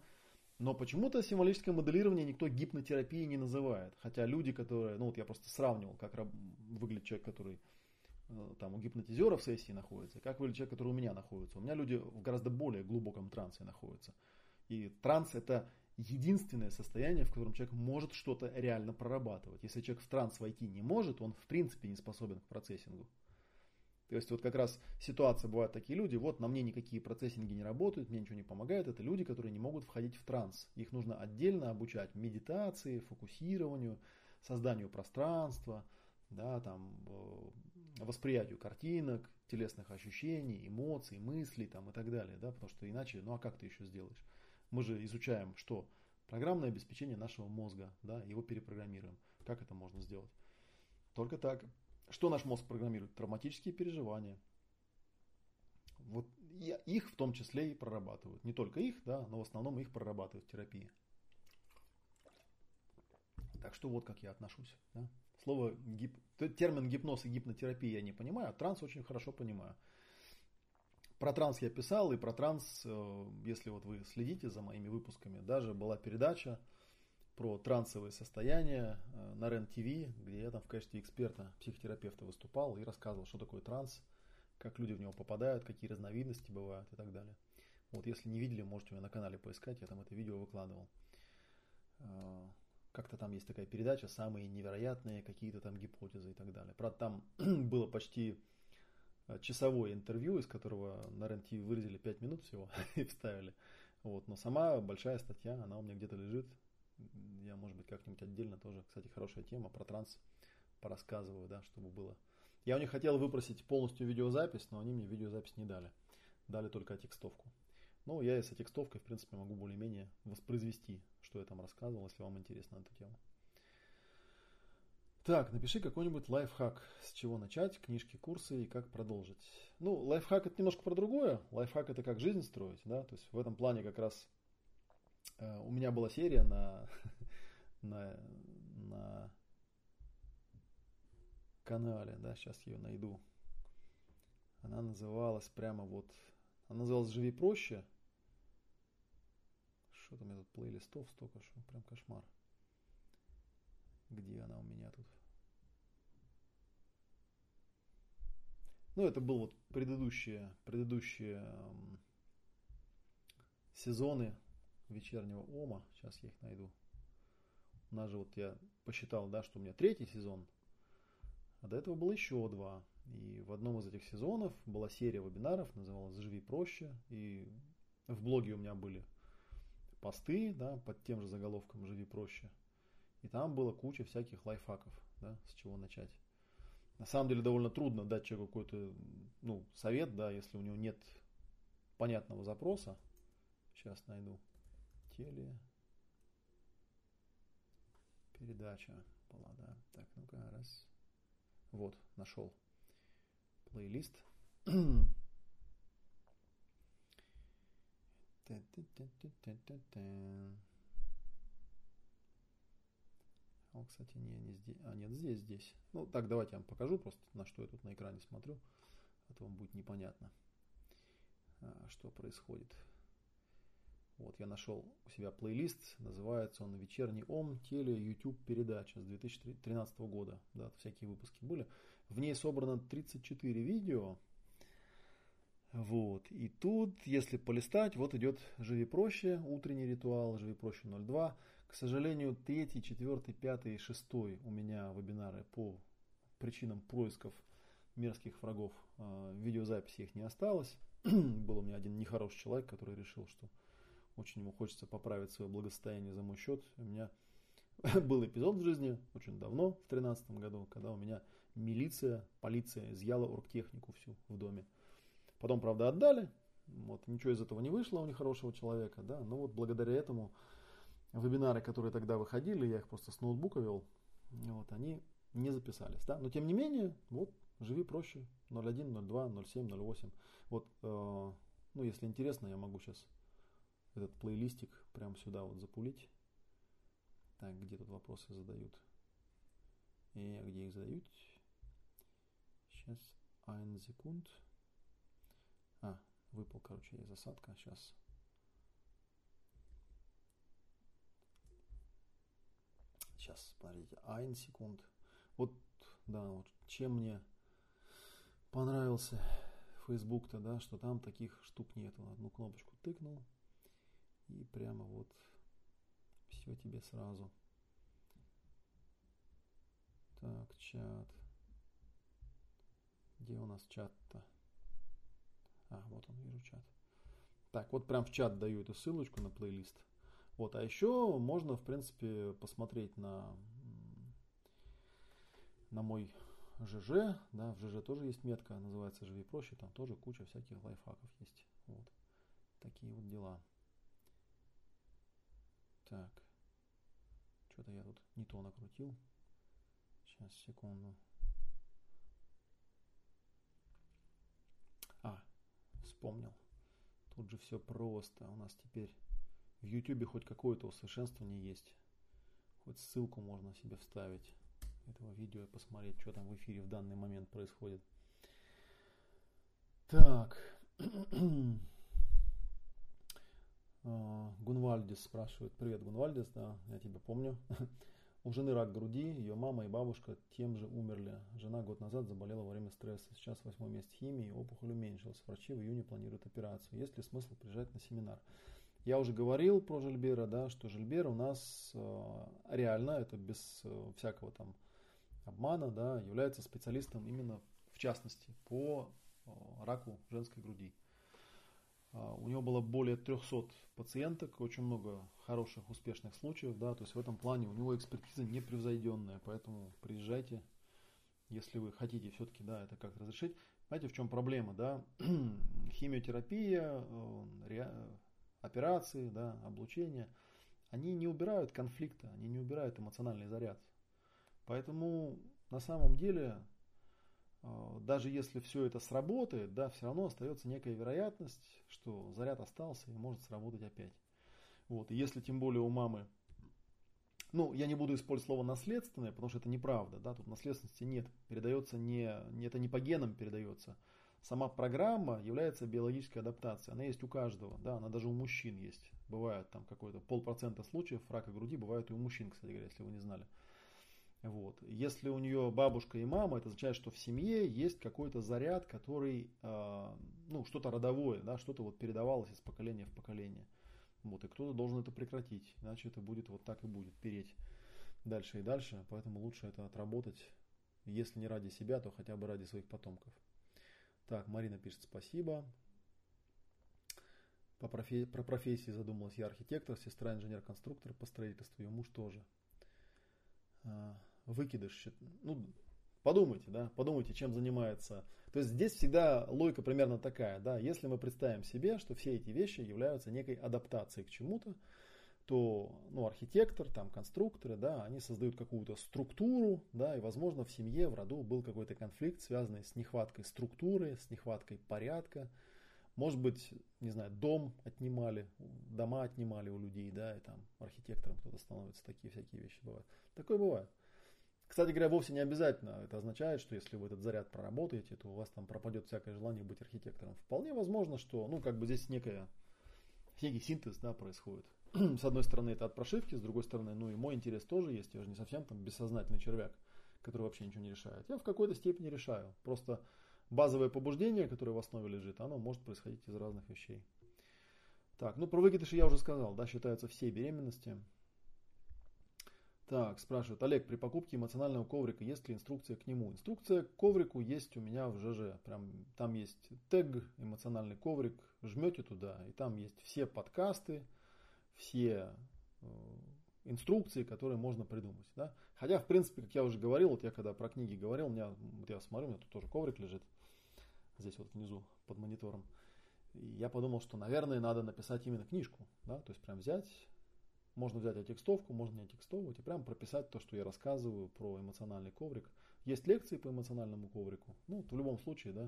Но почему-то символическое моделирование никто гипнотерапией не называет. Хотя люди, которые, ну вот я просто сравнивал, как выглядит человек, который э, там у гипнотизера в сессии находится, как выглядит человек, который у меня находится. У меня люди в гораздо более глубоком трансе находятся. И транс это единственное состояние, в котором человек может что-то реально прорабатывать. Если человек в транс войти не может, он в принципе не способен к процессингу. То есть вот как раз ситуация бывает такие люди, вот на мне никакие процессинги не работают, мне ничего не помогает. Это люди, которые не могут входить в транс. Их нужно отдельно обучать медитации, фокусированию, созданию пространства, да, там, э, восприятию картинок, телесных ощущений, эмоций, мыслей там, и так далее. Да, потому что иначе, ну а как ты еще сделаешь? Мы же изучаем что? Программное обеспечение нашего мозга, да, его перепрограммируем. Как это можно сделать? Только так. Что наш мозг программирует? Травматические переживания. Вот их в том числе и прорабатывают. Не только их, да, но в основном их прорабатывают в терапии. Так что вот как я отношусь. Да. Слово гип... термин гипноз и гипнотерапия я не понимаю, а транс очень хорошо понимаю. Про транс я писал, и про транс, э, если вот вы следите за моими выпусками, даже была передача про трансовые состояния э, на РЕН-ТВ, где я там в качестве эксперта, психотерапевта выступал и рассказывал, что такое транс, как люди в него попадают, какие разновидности бывают и так далее. Вот если не видели, можете у меня на канале поискать, я там это видео выкладывал. Э, как-то там есть такая передача, самые невероятные какие-то там гипотезы и так далее. Правда, там было почти э, часовое интервью, из которого на РЕН-ТВ выразили 5 минут всего и вставили. Вот, но сама большая статья, она у меня где-то лежит, я, может быть, как-нибудь отдельно тоже, кстати, хорошая тема про транс порассказываю, да, чтобы было Я у них хотел выпросить полностью видеозапись, но они мне видеозапись не дали. Дали только текстовку. Ну, я и с текстовкой, в принципе, могу более-менее воспроизвести, что я там рассказывал, если вам интересна эта тема. Так, напиши какой-нибудь лайфхак, с чего начать, книжки, курсы и как продолжить. Ну, лайфхак это немножко про другое. Лайфхак это как жизнь строить, да, то есть в этом плане как раз у меня была серия на, на, на канале, да, сейчас ее найду. Она называлась прямо вот, она называлась «Живи проще». Что там, этот плейлистов столько, что прям кошмар. Где она у меня тут? Ну, это был вот предыдущие, предыдущие эм, сезоны вечернего Ома. Сейчас я их найду. У нас же вот я посчитал, да, что у меня третий сезон, а до этого было еще два. И в одном из этих сезонов была серия вебинаров, называлась «Живи проще». И в блоге у меня были посты да, под тем же заголовком «Живи проще». И там было куча всяких лайфхаков, да, с чего начать. На самом деле довольно трудно дать человеку какой-то ну, совет, да, если у него нет понятного запроса. Сейчас найду. Теле. Передача была, да. Так, ну-ка, раз. Вот, нашел. Плейлист. Он, кстати, не, не здесь. А, нет, здесь, здесь. Ну, так, давайте я вам покажу просто, на что я тут на экране смотрю. А то вам будет непонятно, а, что происходит. Вот, я нашел у себя плейлист, называется он «Вечерний ом. Теле YouTube передача» с 2013 года. Да, всякие выпуски были. В ней собрано 34 видео. Вот, и тут, если полистать, вот идет «Живи проще», утренний ритуал, «Живи проще 02». К сожалению, третий, четвертый, пятый и шестой у меня вебинары по причинам поисков мерзких врагов. А, видеозаписи их не осталось. Был у меня один нехороший человек, который решил, что очень ему хочется поправить свое благосостояние за мой счет. У меня был эпизод в жизни очень давно, в 2013 году, когда у меня милиция, полиция изъяла оргтехнику всю в доме. Потом, правда, отдали. Вот, ничего из этого не вышло у нехорошего человека, да, но вот благодаря этому вебинары, которые тогда выходили, я их просто с ноутбука вел, вот, они не записались. Да? Но тем не менее, вот, живи проще, 01, 02, 07, 08. Вот, э, ну, если интересно, я могу сейчас этот плейлистик прямо сюда вот запулить. Так, где тут вопросы задают? И где их задают? Сейчас, один секунд. А, выпал, короче, из осадка. Сейчас Сейчас, смотрите, один секунд. Вот, да, вот чем мне понравился Facebook-то, да, что там таких штук нету. Одну кнопочку тыкнул, и прямо вот все тебе сразу. Так, чат. Где у нас чат-то? А, вот он, вижу чат. Так, вот прям в чат даю эту ссылочку на плейлист. Вот, а еще можно, в принципе, посмотреть на, на мой ЖЖ, да, в ЖЖ тоже есть метка, называется «Живи проще», там тоже куча всяких лайфхаков есть. Вот, такие вот дела. Так, что-то я тут не то накрутил. Сейчас, секунду. А, вспомнил. Тут же все просто. У нас теперь в YouTube хоть какое-то усовершенствование есть. Хоть ссылку можно себе вставить этого видео и посмотреть, что там в эфире в данный момент происходит. Так. А, Гунвальдис спрашивает. Привет, Гунвальдис, да, я тебя помню. У жены рак груди, ее мама и бабушка тем же умерли. Жена год назад заболела во время стресса. Сейчас восьмой месяц химии, опухоль уменьшилась. Врачи в июне планируют операцию. Есть ли смысл приезжать на семинар? Я уже говорил про Жильбера, да, что Жильбер у нас э, реально, это без э, всякого там обмана, да, является специалистом именно в частности по э, раку женской груди. Uh, у него было более 300 пациенток, очень много хороших, успешных случаев, да, то есть в этом плане у него экспертиза непревзойденная, поэтому приезжайте, если вы хотите все-таки, да, это как-то разрешить. Знаете, в чем проблема, да? Химиотерапия, э, операции, да, облучение, они не убирают конфликта, они не убирают эмоциональный заряд. Поэтому на самом деле, даже если все это сработает, да, все равно остается некая вероятность, что заряд остался и может сработать опять. Вот. И если тем более у мамы, ну, я не буду использовать слово наследственное, потому что это неправда, да, тут наследственности нет, передается не, это не по генам передается. Сама программа является биологической адаптацией, она есть у каждого, да, она даже у мужчин есть. Бывает там какой-то полпроцента случаев рака груди, бывает и у мужчин, кстати говоря, если вы не знали. Вот. Если у нее бабушка и мама, это означает, что в семье есть какой-то заряд, который, э, ну, что-то родовое, да, что-то вот передавалось из поколения в поколение. Вот, и кто-то должен это прекратить, иначе это будет вот так и будет, переть дальше и дальше, поэтому лучше это отработать, если не ради себя, то хотя бы ради своих потомков. Так, Марина пишет спасибо. По профи... Про профессии задумалась я архитектор, сестра инженер-конструктор по строительству, ее муж тоже. Выкидыш. Ну, подумайте, да, подумайте, чем занимается. То есть здесь всегда логика примерно такая, да, если мы представим себе, что все эти вещи являются некой адаптацией к чему-то, то ну, архитектор, там, конструкторы, да, они создают какую-то структуру, да, и, возможно, в семье, в роду был какой-то конфликт, связанный с нехваткой структуры, с нехваткой порядка. Может быть, не знаю, дом отнимали, дома отнимали у людей, да, и там архитектором кто-то становится, такие всякие вещи бывают. Такое бывает. Кстати говоря, вовсе не обязательно это означает, что если вы этот заряд проработаете, то у вас там пропадет всякое желание быть архитектором. Вполне возможно, что, ну, как бы здесь некая, некий синтез, да, происходит. с одной стороны, это от прошивки, с другой стороны, ну, и мой интерес тоже есть. Я же не совсем там бессознательный червяк, который вообще ничего не решает. Я в какой-то степени решаю. Просто базовое побуждение, которое в основе лежит, оно может происходить из разных вещей. Так, ну про выкидыши я уже сказал, да, считаются все беременности. Так, спрашивают, Олег, при покупке эмоционального коврика есть ли инструкция к нему? Инструкция к коврику есть у меня в ЖЖ. Прям там есть тег, эмоциональный коврик. Жмете туда, и там есть все подкасты, все э, инструкции, которые можно придумать. Да? Хотя, в принципе, как я уже говорил, вот я когда про книги говорил, у меня, вот я смотрю, у меня тут тоже коврик лежит, здесь вот внизу под монитором. И я подумал, что, наверное, надо написать именно книжку. Да? То есть прям взять можно взять отекстовку, можно не отекстовывать и прямо прописать то, что я рассказываю про эмоциональный коврик. Есть лекции по эмоциональному коврику. Ну, в любом случае, да,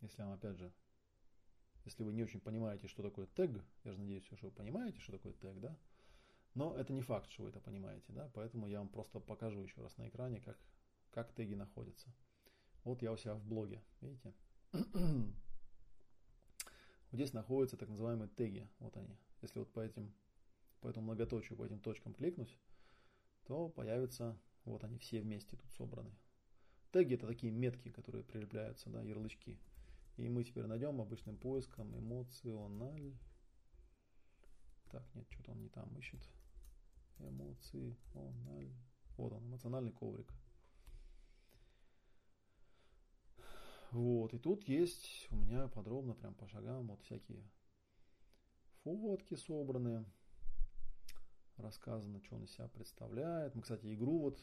если вам, опять же, если вы не очень понимаете, что такое тег, я же надеюсь, что вы понимаете, что такое тег, да, но это не факт, что вы это понимаете, да, поэтому я вам просто покажу еще раз на экране, как, как теги находятся. Вот я у себя в блоге, видите? вот здесь находятся так называемые теги, вот они. Если вот по этим по этому многоточию, по этим точкам кликнуть, то появятся, вот они все вместе тут собраны. Теги это такие метки, которые прилепляются, да, ярлычки. И мы теперь найдем обычным поиском эмоциональ. Так, нет, что-то он не там ищет. Эмоциональ. Вот он, эмоциональный коврик. Вот, и тут есть у меня подробно, прям по шагам, вот всякие фотки собраны рассказано, что он из себя представляет. Мы, кстати, игру вот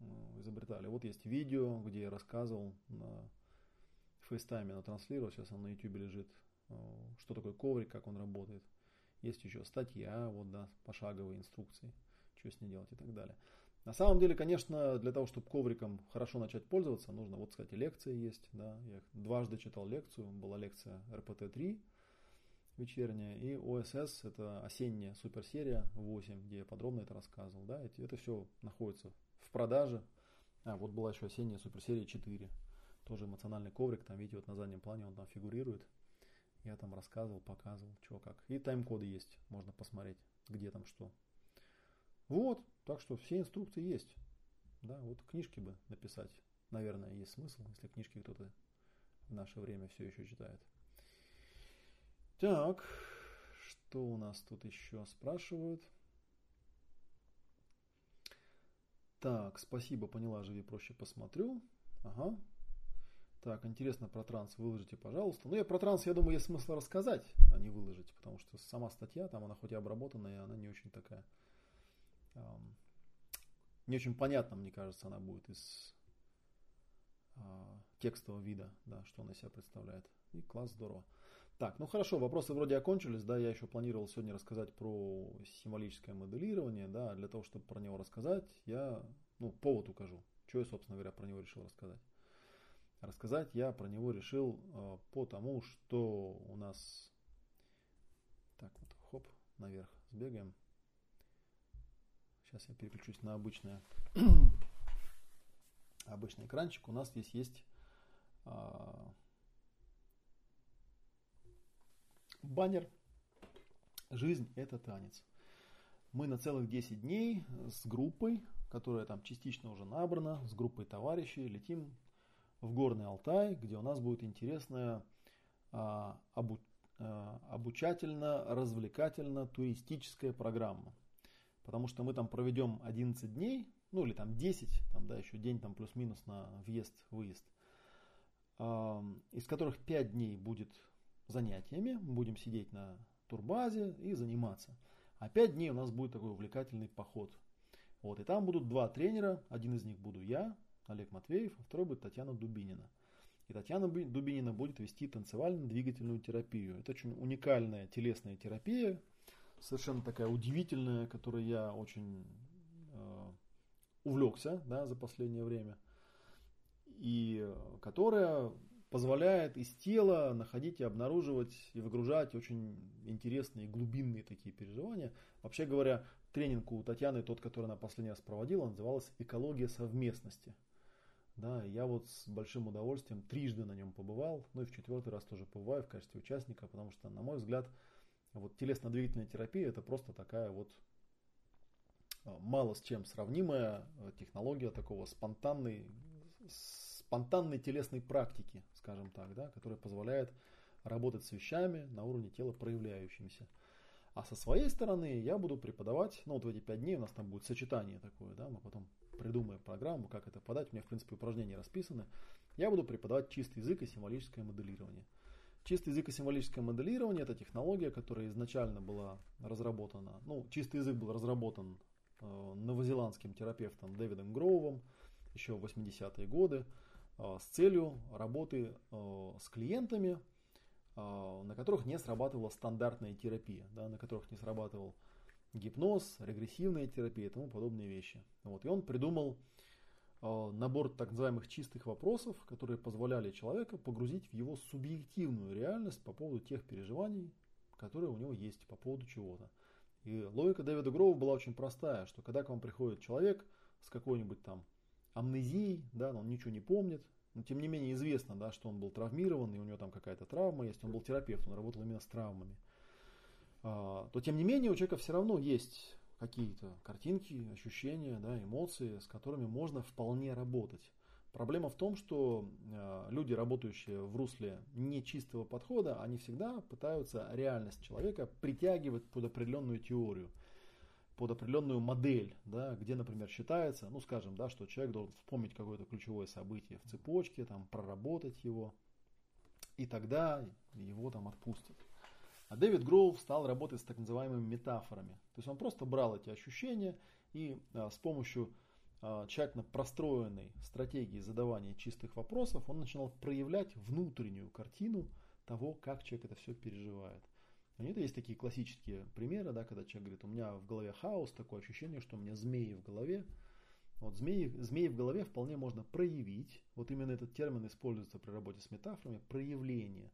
э, изобретали. Вот есть видео, где я рассказывал на FaceTime, на транслировал, сейчас он на YouTube лежит, э, что такое коврик, как он работает. Есть еще статья, вот, да, пошаговые инструкции, что с ней делать и так далее. На самом деле, конечно, для того, чтобы ковриком хорошо начать пользоваться, нужно, вот, кстати, лекции есть, да, я дважды читал лекцию, была лекция РПТ-3, вечерняя, и ОСС это осенняя суперсерия 8, где я подробно это рассказывал. Да, это, это все находится в продаже. А, вот была еще осенняя суперсерия 4. Тоже эмоциональный коврик, там видите, вот на заднем плане он там фигурирует. Я там рассказывал, показывал, что как. И тайм-коды есть, можно посмотреть, где там что. Вот, так что все инструкции есть. Да, вот книжки бы написать, наверное, есть смысл, если книжки кто-то в наше время все еще читает. Так, что у нас тут еще спрашивают? Так, спасибо, поняла, живи проще посмотрю. Ага. Так, интересно про транс, выложите, пожалуйста. Ну, я про транс, я думаю, есть смысл рассказать, а не выложить, потому что сама статья, там она хоть и обработанная, она не очень такая, эм, не очень понятна, мне кажется, она будет из текстового вида, да, что он из себя представляет. И класс здорово. Так, ну хорошо, вопросы вроде окончились, да, я еще планировал сегодня рассказать про символическое моделирование, да, для того, чтобы про него рассказать, я, ну, повод укажу, что я, собственно говоря, про него решил рассказать. Рассказать я про него решил э, потому, что у нас, так вот, хоп, наверх сбегаем. Сейчас я переключусь на обычное, обычный экранчик. У нас здесь есть э, баннер «Жизнь – это танец». Мы на целых 10 дней с группой, которая там частично уже набрана, с группой товарищей летим в Горный Алтай, где у нас будет интересная а, обу, а, обучательно-развлекательно-туристическая программа. Потому что мы там проведем 11 дней, ну или там 10, там да, еще день там плюс-минус на въезд-выезд, а, из которых 5 дней будет занятиями, будем сидеть на турбазе и заниматься. А 5 дней у нас будет такой увлекательный поход. Вот, и там будут два тренера, один из них буду я, Олег Матвеев, а второй будет Татьяна Дубинина. И Татьяна Дубинина будет вести танцевально-двигательную терапию. Это очень уникальная телесная терапия, совершенно такая удивительная, которой я очень э, увлекся да, за последнее время. И которая позволяет из тела находить и обнаруживать и выгружать очень интересные глубинные такие переживания. Вообще говоря, тренинг у Татьяны, тот, который она последний раз проводила, назывался «Экология совместности». Да, я вот с большим удовольствием трижды на нем побывал, ну и в четвертый раз тоже побываю в качестве участника, потому что, на мой взгляд, вот телесно-двигательная терапия это просто такая вот а, мало с чем сравнимая э, технология такого спонтанной, спонтанной телесной практики, скажем так, да, которая позволяет работать с вещами на уровне тела проявляющимися. А со своей стороны я буду преподавать, ну вот в эти пять дней у нас там будет сочетание такое, да, мы потом придумаем программу, как это подать. У меня, в принципе, упражнения расписаны. Я буду преподавать чистый язык и символическое моделирование. Чистый язык и символическое моделирование – это технология, которая изначально была разработана. Ну, чистый язык был разработан э, новозеландским терапевтом Дэвидом Гроувом еще в 80-е годы с целью работы э, с клиентами, э, на которых не срабатывала стандартная терапия, да, на которых не срабатывал гипноз, регрессивная терапия и тому подобные вещи. Вот. И он придумал э, набор так называемых чистых вопросов, которые позволяли человеку погрузить в его субъективную реальность по поводу тех переживаний, которые у него есть по поводу чего-то. И логика Дэвида Гроува была очень простая, что когда к вам приходит человек с какой-нибудь там амнезией, да, он ничего не помнит, но тем не менее известно, да, что он был травмирован, и у него там какая-то травма есть, он был терапевт, он работал именно с травмами. А, то тем не менее у человека все равно есть какие-то картинки, ощущения, да, эмоции, с которыми можно вполне работать. Проблема в том, что э, люди, работающие в русле нечистого подхода, они всегда пытаются реальность человека притягивать под определенную теорию, под определенную модель, да, где, например, считается, ну, скажем, да, что человек должен вспомнить какое-то ключевое событие в цепочке, там, проработать его, и тогда его там отпустят. А Дэвид Гроув стал работать с так называемыми метафорами. То есть он просто брал эти ощущения и а, с помощью а, тщательно простроенной стратегии задавания чистых вопросов он начинал проявлять внутреннюю картину того, как человек это все переживает. У него есть такие классические примеры, да, когда человек говорит, у меня в голове хаос, такое ощущение, что у меня змеи в голове. Вот змеи, змеи в голове вполне можно проявить. Вот именно этот термин используется при работе с метафорами, проявление.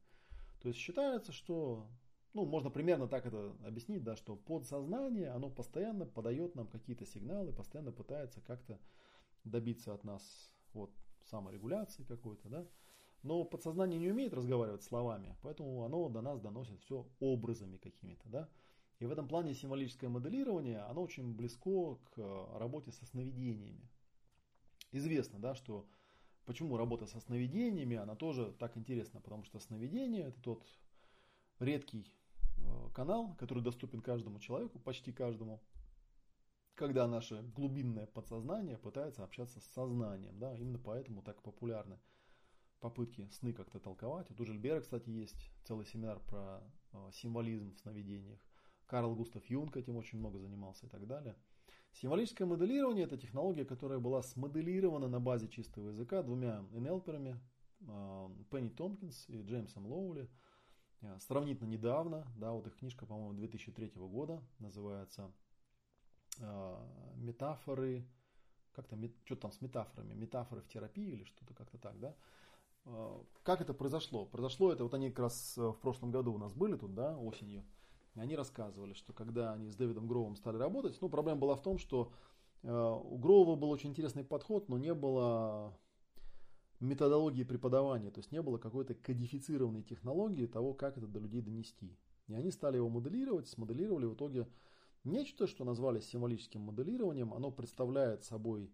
То есть считается, что ну, можно примерно так это объяснить, да, что подсознание, оно постоянно подает нам какие-то сигналы, постоянно пытается как-то добиться от нас вот саморегуляции какой-то, да. Но подсознание не умеет разговаривать словами, поэтому оно до нас доносит все образами какими-то, да. И в этом плане символическое моделирование, оно очень близко к э, работе со сновидениями. Известно, да, что почему работа со сновидениями, она тоже так интересна, потому что сновидение это тот редкий Э, канал, который доступен каждому человеку, почти каждому, когда наше глубинное подсознание пытается общаться с сознанием. Да? Именно поэтому так популярны попытки сны как-то толковать. У Жильбера, кстати, есть целый семинар про э, символизм в сновидениях. Карл Густав Юнг этим очень много занимался и так далее. Символическое моделирование – это технология, которая была смоделирована на базе чистого языка двумя энелперами, Пенни Томпкинс и Джеймсом Лоули сравнительно недавно, да, вот их книжка, по-моему, 2003 года, называется «Метафоры», как-то, что там с метафорами, метафоры в терапии или что-то как-то так, да, как это произошло? Произошло это, вот они как раз в прошлом году у нас были тут, да, осенью, и они рассказывали, что когда они с Дэвидом Гровом стали работать, ну, проблема была в том, что э, у Грова был очень интересный подход, но не было методологии преподавания, то есть не было какой-то кодифицированной технологии того, как это до людей донести. И они стали его моделировать, смоделировали в итоге нечто, что назвали символическим моделированием. Оно представляет собой э,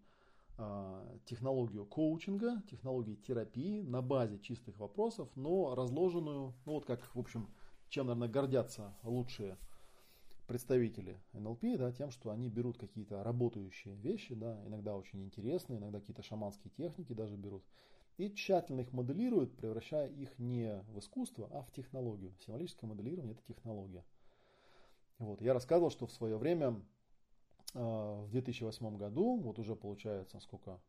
технологию коучинга, технологию терапии на базе чистых вопросов, но разложенную, ну вот как, в общем, чем, наверное, гордятся лучшие представители НЛП, да, тем, что они берут какие-то работающие вещи, да, иногда очень интересные, иногда какие-то шаманские техники даже берут, и тщательно их моделируют, превращая их не в искусство, а в технологию. Символическое моделирование – это технология. Вот. Я рассказывал, что в свое время, в 2008 году, вот уже получается сколько,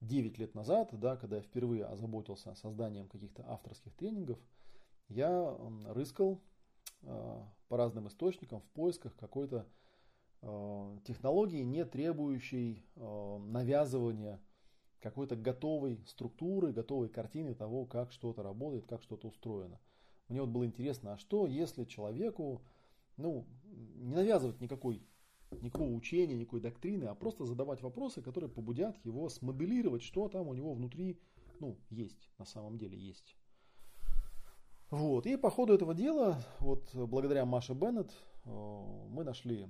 9 лет назад, да, когда я впервые озаботился созданием каких-то авторских тренингов – я рыскал э, по разным источникам в поисках какой-то э, технологии, не требующей навязывания какой-то готовой структуры, готовой картины того, как что-то работает, как что-то устроено. Мне вот было интересно, а что если человеку ну, не навязывать никакой, никакого учения, никакой доктрины, а просто задавать вопросы, которые побудят его смоделировать, что там у него внутри ну, есть, на самом деле есть. Вот. И по ходу этого дела, вот благодаря Маше Беннет, э, мы нашли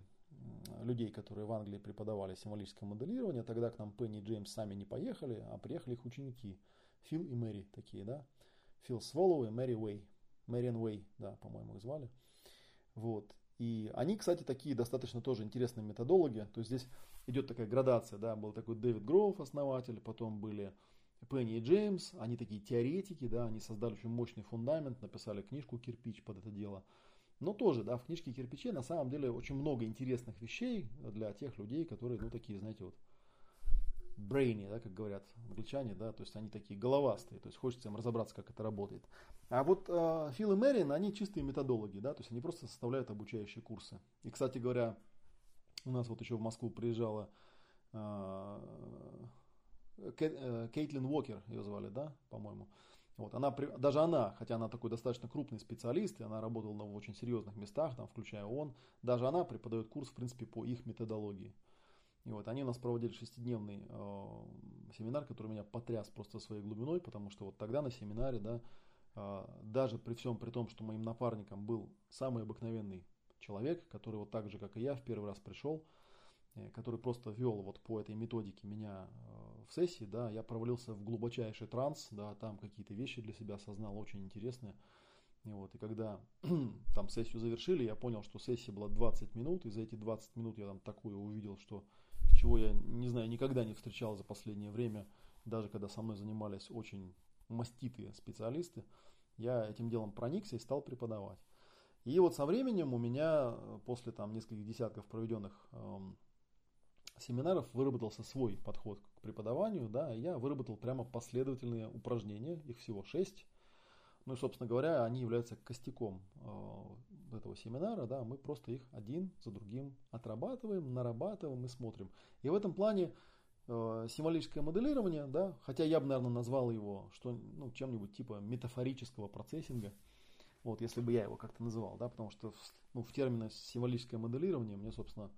людей, которые в Англии преподавали символическое моделирование. Тогда к нам Пенни и Джеймс сами не поехали, а приехали их ученики. Фил и Мэри такие, да. Фил Своллоу и Мэри Уэй. Мэриан Уэй, да, по-моему, их звали. Вот. И они, кстати, такие достаточно тоже интересные методологи. То есть здесь идет такая градация, да, был такой Дэвид Гроув, основатель, потом были Пенни и Джеймс, они такие теоретики, да, они создали очень мощный фундамент, написали книжку «Кирпич» под это дело. Но тоже, да, в книжке «Кирпиче» на самом деле очень много интересных вещей для тех людей, которые, ну, такие, знаете, вот, brainy, да, как говорят англичане, да, то есть они такие головастые, то есть хочется им разобраться, как это работает. А вот э, Фил и Мэрин, они чистые методологи, да, то есть они просто составляют обучающие курсы. И, кстати говоря, у нас вот еще в Москву приезжала э, Э, Кейтлин Уокер ее звали, да, по-моему. Вот, она, даже она, хотя она такой достаточно крупный специалист, и она работала в очень серьезных местах, там, включая ООН, даже она преподает курс, в принципе, по их методологии. И вот они у нас проводили шестидневный э, семинар, который меня потряс просто своей глубиной, потому что вот тогда на семинаре, да, э, даже при всем при том, что моим напарником был самый обыкновенный человек, который вот так же, как и я, в первый раз пришел, Э, который просто вел вот по этой методике меня э, в сессии, да, я провалился в глубочайший транс, да, там какие-то вещи для себя осознал очень интересные. И вот, и когда там сессию завершили, я понял, что сессия была 20 минут, и за эти 20 минут я там такое увидел, что чего я, не знаю, никогда не встречал за последнее время, даже когда со мной занимались очень маститые специалисты, я этим делом проникся и стал преподавать. И вот со временем у меня э, после там нескольких десятков проведенных эм, семинаров выработался свой подход к преподаванию, да, и я выработал прямо последовательные упражнения, их всего шесть. Ну и, собственно говоря, они являются костяком э, этого семинара, да, мы просто их один за другим отрабатываем, нарабатываем и смотрим. И в этом плане э, символическое моделирование, да, хотя я бы, наверное, назвал его что, ну, чем-нибудь типа метафорического процессинга, вот, если бы я его как-то называл, да, потому что ну, в термины символическое моделирование мне, собственно,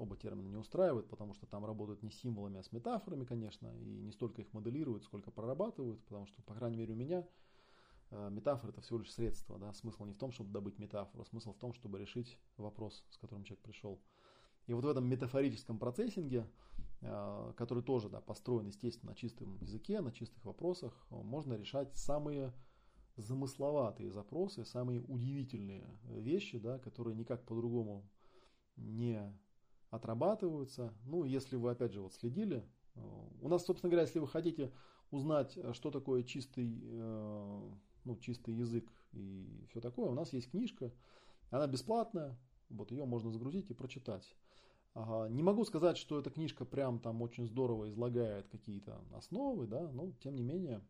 Оба термина не устраивают, потому что там работают не символами, а с метафорами, конечно, и не столько их моделируют, сколько прорабатывают, потому что, по крайней мере, у меня метафора это всего лишь средство. Да? Смысл не в том, чтобы добыть метафору, а смысл в том, чтобы решить вопрос, с которым человек пришел. И вот в этом метафорическом процессинге, э, который тоже да, построен, естественно, на чистом языке, на чистых вопросах, можно решать самые замысловатые запросы, самые удивительные вещи, да, которые никак по-другому не отрабатываются. Ну, если вы, опять же, вот следили, э, у нас, собственно говоря, если вы хотите узнать, э, что такое чистый, э, ну, чистый язык и все такое, у нас есть книжка, она бесплатная, вот ее можно загрузить и прочитать. Не могу сказать, что эта книжка прям там очень здорово излагает какие-то основы, да, но тем не менее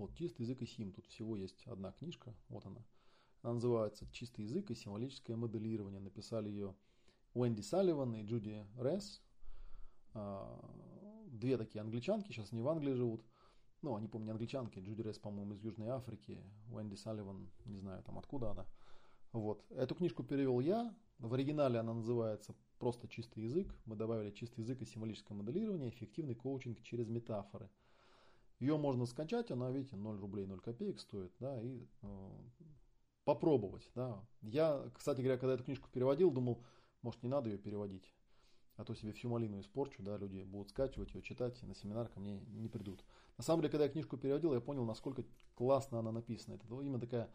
Вот чистый язык и сим. Тут всего есть одна книжка. Вот она. Она называется «Чистый язык и символическое моделирование». Написали ее Уэнди Салливан и Джуди Ресс. А, две такие англичанки, сейчас не в Англии живут. Ну, они, помню, англичанки. Джуди Ресс, по-моему, из Южной Африки. Уэнди Салливан, не знаю, там откуда она. Вот. Эту книжку перевел я. В оригинале она называется просто чистый язык. Мы добавили чистый язык и символическое моделирование, эффективный коучинг через метафоры. Ее можно скачать, она, видите, 0 рублей 0 копеек стоит, да, и э, попробовать, да. Я, кстати говоря, когда эту книжку переводил, думал, может, не надо ее переводить, а то себе всю малину испорчу, да, люди будут скачивать ее, читать, на семинар ко мне не придут. На самом деле, когда я книжку переводил, я понял, насколько классно она написана. Это именно такая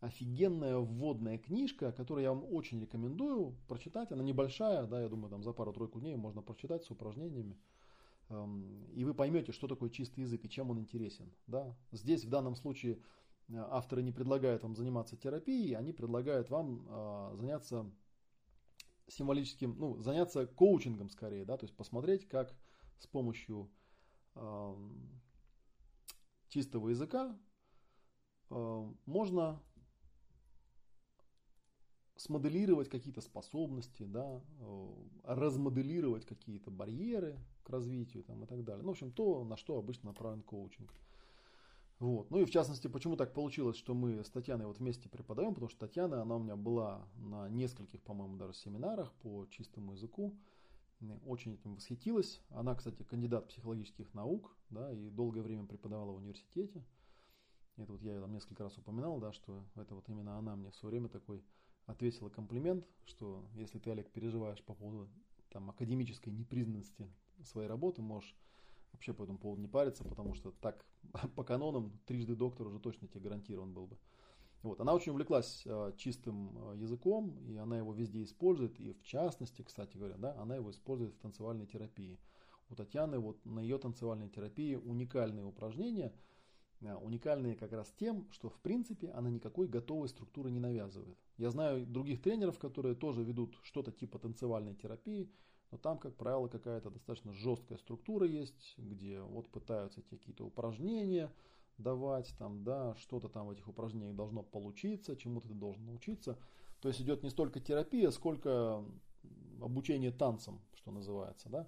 офигенная вводная книжка, которую я вам очень рекомендую прочитать. Она небольшая, да, я думаю, там за пару-тройку дней можно прочитать с упражнениями. Эм, и вы поймете, что такое чистый язык и чем он интересен. Да? Здесь в данном случае э, авторы не предлагают вам заниматься терапией, они предлагают вам э, заняться символическим, ну, заняться коучингом скорее, да, то есть посмотреть, как с помощью э, чистого языка э, можно смоделировать какие-то способности, да, э, размоделировать какие-то барьеры к развитию там, и так далее. Ну, в общем, то, на что обычно направлен коучинг. Вот. Ну и в частности, почему так получилось, что мы с Татьяной вот вместе преподаем, потому что Татьяна, она у меня была на нескольких, по-моему, даже семинарах по чистому языку, очень этим восхитилась. Она, кстати, кандидат психологических наук, да, и долгое время преподавала в университете. Это вот я там несколько раз упоминал, да, что это вот именно она мне все время такой ответила комплимент, что если ты, Олег, переживаешь по поводу там, академической непризнанности своей работы, можешь вообще по этому поводу не париться, потому что так по канонам трижды доктор уже точно тебе гарантирован был бы. Вот. Она очень увлеклась э, чистым э, языком, и она его везде использует, и в частности, кстати говоря, да, она его использует в танцевальной терапии. У Татьяны вот на ее танцевальной терапии уникальные упражнения – Э, уникальные как раз тем, что в принципе она никакой готовой структуры не навязывает. Я знаю других тренеров, которые тоже ведут что-то типа танцевальной терапии, но там, как правило, какая-то достаточно жесткая структура есть, где вот пытаются тебе какие-то упражнения давать, там, да, что-то там в этих упражнениях должно получиться, чему-то ты должен научиться. То есть идет не столько терапия, сколько обучение танцам, что называется, да.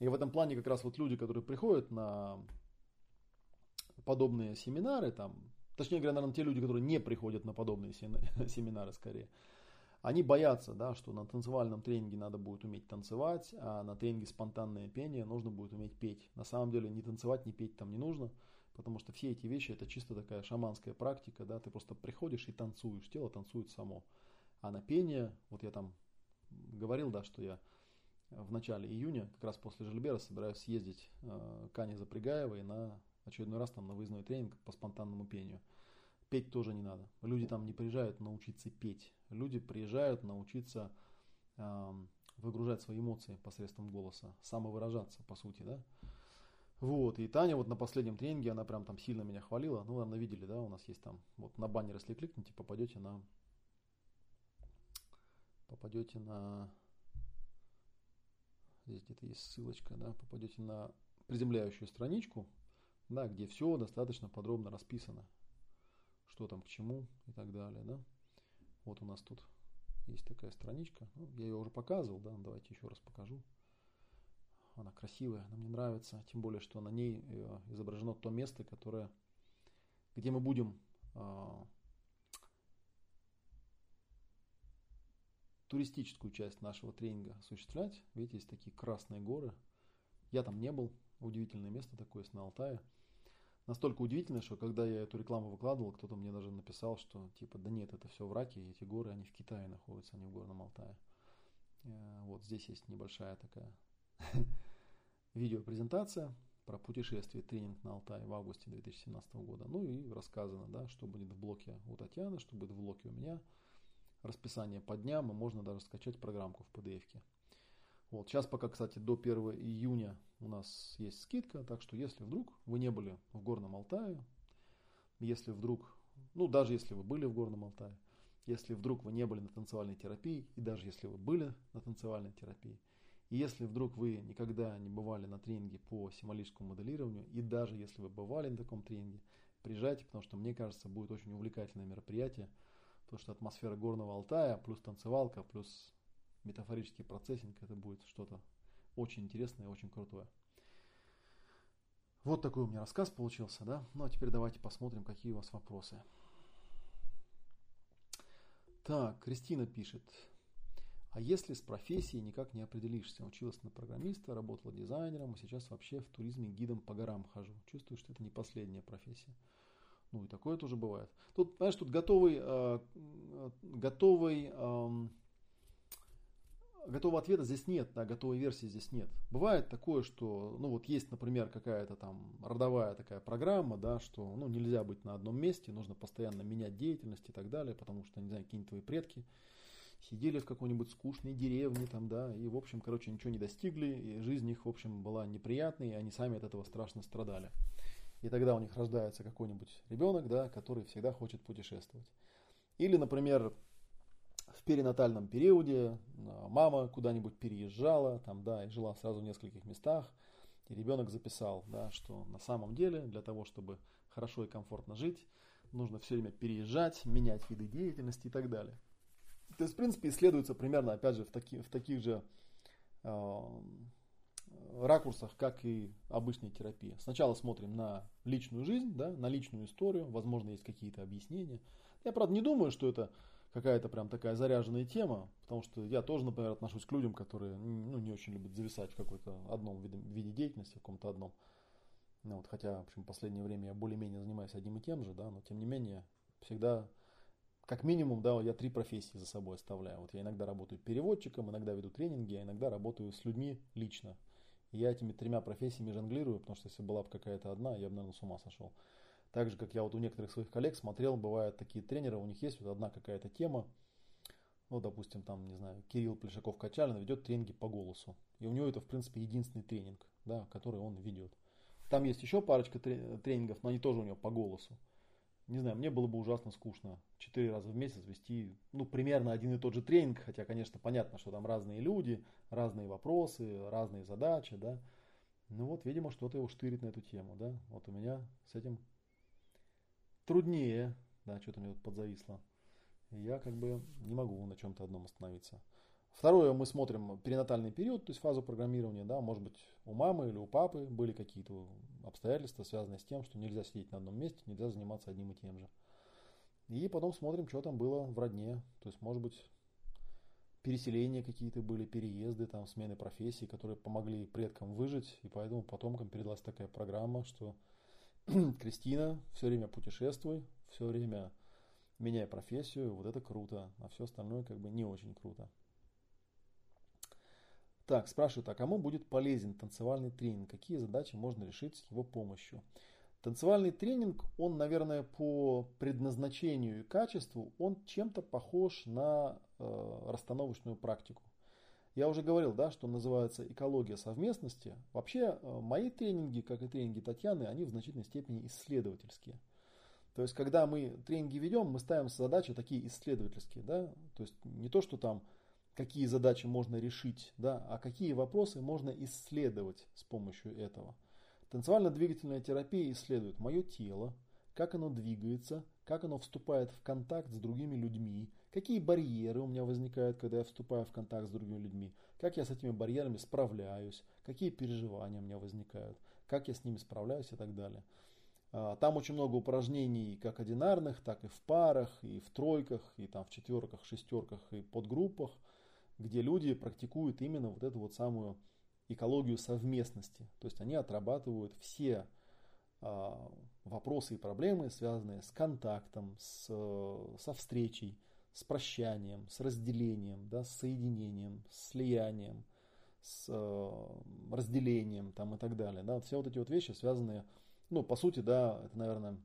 И в этом плане как раз вот люди, которые приходят на подобные семинары, там, точнее говоря, наверное, те люди, которые не приходят на подобные семинары скорее, они боятся, да, что на танцевальном тренинге надо будет уметь танцевать, а на тренинге спонтанное пение нужно будет уметь петь. На самом деле ни танцевать, ни петь там не нужно, потому что все эти вещи это чисто такая шаманская практика, да, ты просто приходишь и танцуешь, тело танцует само. А на пение, вот я там говорил, да, что я в начале июня, как раз после Жильбера, собираюсь съездить э, к Ане Запрягаевой на очередной раз там на выездной тренинг по спонтанному пению. Петь тоже не надо. Люди там не приезжают научиться петь. Люди приезжают научиться э, выгружать свои эмоции посредством голоса, самовыражаться, по сути, да. Вот, и Таня вот на последнем тренинге, она прям там сильно меня хвалила. Ну, наверное, видели, да, у нас есть там, вот на баннер, если кликните, попадете на, попадете на, здесь где-то есть ссылочка, да, попадете на приземляющую страничку, да, где все достаточно подробно расписано, что там к чему и так далее, да. Вот у нас тут есть такая страничка, ну, я ее уже показывал, да, давайте еще раз покажу. Она красивая, она мне нравится, тем более, что на ней э, изображено то место, которое, где мы будем э, туристическую часть нашего тренинга осуществлять. Видите, есть такие красные горы. Я там не был, удивительное место такое есть на Алтае настолько удивительно, что когда я эту рекламу выкладывал, кто-то мне даже написал, что типа, да нет, это все враки, эти горы, они в Китае находятся, они в Горном Алтае. Э, вот здесь есть небольшая такая видеопрезентация про путешествие тренинг на Алтае в августе 2017 года. Ну и рассказано, да, что будет в блоке у Татьяны, что будет в блоке у меня. Расписание по дням, и можно даже скачать программку в PDF. -ке. Вот. Сейчас пока, кстати, до 1 июня у нас есть скидка, так что если вдруг вы не были в Горном Алтае, если вдруг, ну даже если вы были в Горном Алтае, если вдруг вы не были на танцевальной терапии, и даже если вы были на танцевальной терапии, и если вдруг вы никогда не бывали на тренинге по символическому моделированию, и даже если вы бывали на таком тренинге, приезжайте, потому что, мне кажется, будет очень увлекательное мероприятие. Потому что атмосфера горного Алтая, плюс танцевалка, плюс метафорический процессинг, это будет что-то очень интересное и очень крутое. Вот такой у меня рассказ получился, да? Ну а теперь давайте посмотрим, какие у вас вопросы. Так, Кристина пишет. А если с профессией никак не определишься? Училась на программиста, работала дизайнером, а сейчас вообще в туризме гидом по горам хожу. Чувствую, что это не последняя профессия. Ну и такое тоже бывает. Тут, понимаешь, тут готовый, э, готовый, э, готового ответа здесь нет, да, готовой версии здесь нет. Бывает такое, что, ну вот есть, например, какая-то там родовая такая программа, да, что, ну, нельзя быть на одном месте, нужно постоянно менять деятельность и так далее, потому что, не знаю, какие-нибудь твои предки – сидели в какой-нибудь скучной деревне там, да, и, в общем, короче, ничего не достигли, и жизнь их, в общем, была неприятной, и они сами от этого страшно страдали. И тогда у них рождается какой-нибудь ребенок, да, который всегда хочет путешествовать. Или, например, в перинатальном периоде а, мама куда-нибудь переезжала, там, да, и жила сразу в нескольких местах, и ребенок записал, да, что на самом деле для того, чтобы хорошо и комфортно жить, нужно все время переезжать, менять виды деятельности и так далее. То есть, в принципе, исследуется примерно, опять же, в, таки, в таких же э, ракурсах, как и обычная терапия. Сначала смотрим на личную жизнь, да, на личную историю, возможно, есть какие-то объяснения. Я, правда, не думаю, что это какая-то прям такая заряженная тема, потому что я тоже, например, отношусь к людям, которые ну, не очень любят зависать в какой-то одном виде, виде деятельности, в каком-то одном. Ну, вот, хотя, в общем, в последнее время я более-менее занимаюсь одним и тем же, да, но тем не менее всегда как минимум, да, я три профессии за собой оставляю. Вот я иногда работаю переводчиком, иногда веду тренинги, а иногда работаю с людьми лично. И я этими тремя профессиями жонглирую, потому что если была бы какая-то одна, я бы, наверное, с ума сошел. Так же, как я вот у некоторых своих коллег смотрел, бывают такие тренеры, у них есть вот одна какая-то тема, ну, допустим, там, не знаю, Кирилл Плешаков-Качалин ведет тренинги по голосу. И у него это, в принципе, единственный тренинг, да, который он ведет. Там есть еще парочка тренингов, но они тоже у него по голосу не знаю, мне было бы ужасно скучно четыре раза в месяц вести, ну, примерно один и тот же тренинг, хотя, конечно, понятно, что там разные люди, разные вопросы, разные задачи, да. Ну вот, видимо, что-то его штырит на эту тему, да. Вот у меня с этим труднее, да, что-то мне тут подзависло. Я как бы не могу на чем-то одном остановиться. Второе, мы смотрим перинатальный период, то есть фазу программирования, да, может быть, у мамы или у папы были какие-то обстоятельства, связанные с тем, что нельзя сидеть на одном месте, нельзя заниматься одним и тем же. И потом смотрим, что там было в родне, то есть, может быть, переселения какие-то были, переезды, там, смены профессий, которые помогли предкам выжить, и поэтому потомкам передалась такая программа, что Кристина, все время путешествуй, все время меняй профессию, вот это круто, а все остальное как бы не очень круто. Так, спрашивают, а кому будет полезен танцевальный тренинг? Какие задачи можно решить с его помощью? Танцевальный тренинг, он, наверное, по предназначению и качеству, он чем-то похож на э, расстановочную практику. Я уже говорил, да, что называется экология совместности. Вообще, э, мои тренинги, как и тренинги Татьяны, они в значительной степени исследовательские. То есть, когда мы тренинги ведем, мы ставим задачи такие исследовательские. Да? То есть, не то, что там какие задачи можно решить, да, а какие вопросы можно исследовать с помощью этого. Танцевально-двигательная терапия исследует мое тело, как оно двигается, как оно вступает в контакт с другими людьми, какие барьеры у меня возникают, когда я вступаю в контакт с другими людьми, как я с этими барьерами справляюсь, какие переживания у меня возникают, как я с ними справляюсь и так далее. А, там очень много упражнений как одинарных, так и в парах, и в тройках, и там в четверках, шестерках, и подгруппах – где люди практикуют именно вот эту вот самую экологию совместности. То есть они отрабатывают все э, вопросы и проблемы, связанные с контактом, с, со встречей, с прощанием, с разделением, да, с соединением, с слиянием, с э, разделением там, и так далее. Да. Все вот эти вот вещи связанные, ну, по сути, да, это, наверное,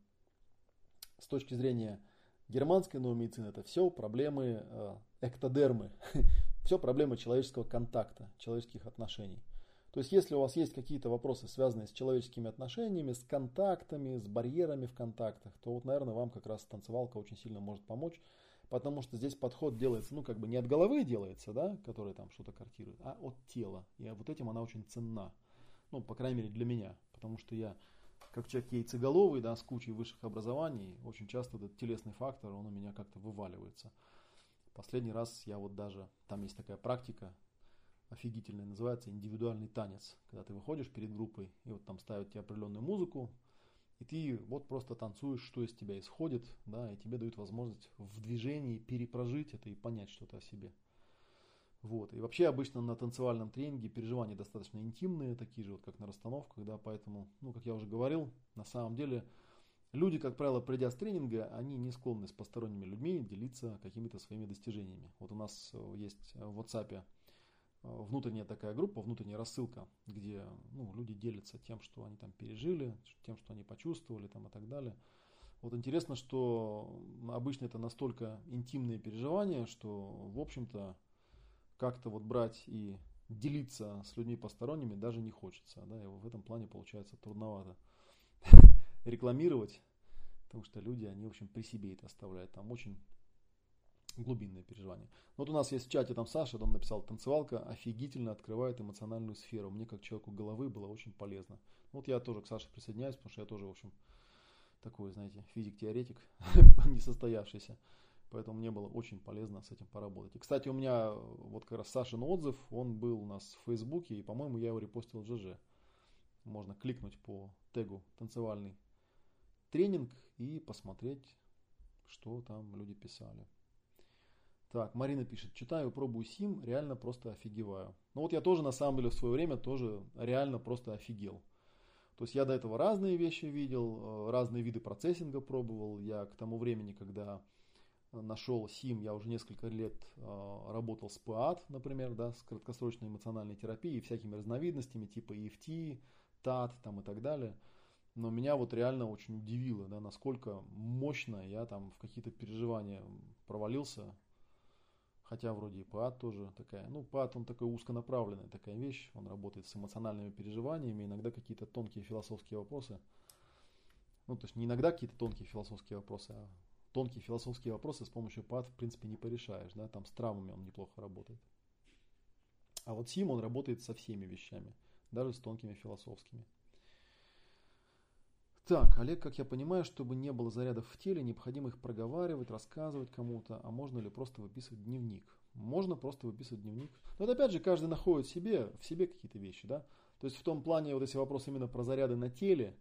с точки зрения германской новой медицины, это все проблемы э, эктодермы, Все проблемы человеческого контакта, человеческих отношений. То есть, если у вас есть какие-то вопросы, связанные с человеческими отношениями, с контактами, с барьерами в контактах, то вот, наверное, вам как раз танцевалка очень сильно может помочь, потому что здесь подход делается, ну, как бы не от головы делается, да, которая там что-то картирует, а от тела. И вот этим она очень ценна. Ну, по крайней мере, для меня. Потому что я как человек яйцеголовый, да, с кучей высших образований, очень часто этот телесный фактор, он у меня как-то вываливается. Последний раз я вот даже, там есть такая практика, офигительная, называется индивидуальный танец. Когда ты выходишь перед группой, и вот там ставят тебе определенную музыку, и ты вот просто танцуешь, что из тебя исходит, да, и тебе дают возможность в движении перепрожить это и понять что-то о себе. Вот. И вообще обычно на танцевальном тренинге переживания достаточно интимные, такие же, вот как на расстановках, да, поэтому, ну, как я уже говорил, на самом деле люди, как правило, придя с тренинга, они не склонны с посторонними людьми делиться какими-то своими достижениями. Вот у нас есть в WhatsApp внутренняя такая группа, внутренняя рассылка, где ну, люди делятся тем, что они там пережили, тем, что они почувствовали там, и так далее. Вот интересно, что обычно это настолько интимные переживания, что, в общем-то, как-то вот брать и делиться с людьми посторонними даже не хочется. Да, и в этом плане получается трудновато рекламировать, потому что люди, они, в общем, при себе это оставляют. Там очень глубинные переживания. Вот у нас есть в чате там Саша, он написал, танцевалка офигительно открывает эмоциональную сферу. Мне как человеку головы было очень полезно. Вот я тоже к Саше присоединяюсь, потому что я тоже, в общем, такой, знаете, физик-теоретик, несостоявшийся. Поэтому мне было очень полезно с этим поработать. И, кстати, у меня вот как раз Сашин отзыв, он был у нас в Фейсбуке, и, по-моему, я его репостил в ЖЖ. Можно кликнуть по тегу «Танцевальный тренинг» и посмотреть, что там люди писали. Так, Марина пишет, читаю, пробую сим, реально просто офигеваю. Ну вот я тоже на самом деле в свое время тоже реально просто офигел. То есть я до этого разные вещи видел, э, разные виды процессинга пробовал. Я к тому времени, когда нашел СИМ, я уже несколько лет э, работал с ПАТ, например, да, с краткосрочной эмоциональной терапией, всякими разновидностями типа EFT, ТАТ там, и так далее. Но меня вот реально очень удивило, да, насколько мощно я там в какие-то переживания провалился. Хотя вроде и ПАТ тоже такая. Ну, ПАТ, он такой узконаправленная такая вещь. Он работает с эмоциональными переживаниями, иногда какие-то тонкие философские вопросы. Ну, то есть не иногда какие-то тонкие философские вопросы, а тонкие философские вопросы с помощью ПАД, в принципе, не порешаешь. Да? Там с травмами он неплохо работает. А вот СИМ, он работает со всеми вещами, даже с тонкими философскими. Так, Олег, как я понимаю, чтобы не было зарядов в теле, необходимо их проговаривать, рассказывать кому-то, а можно ли просто выписывать дневник? Можно просто выписывать дневник. Но это опять же каждый находит в себе, в себе какие-то вещи, да. То есть в том плане вот если вопрос именно про заряды на теле,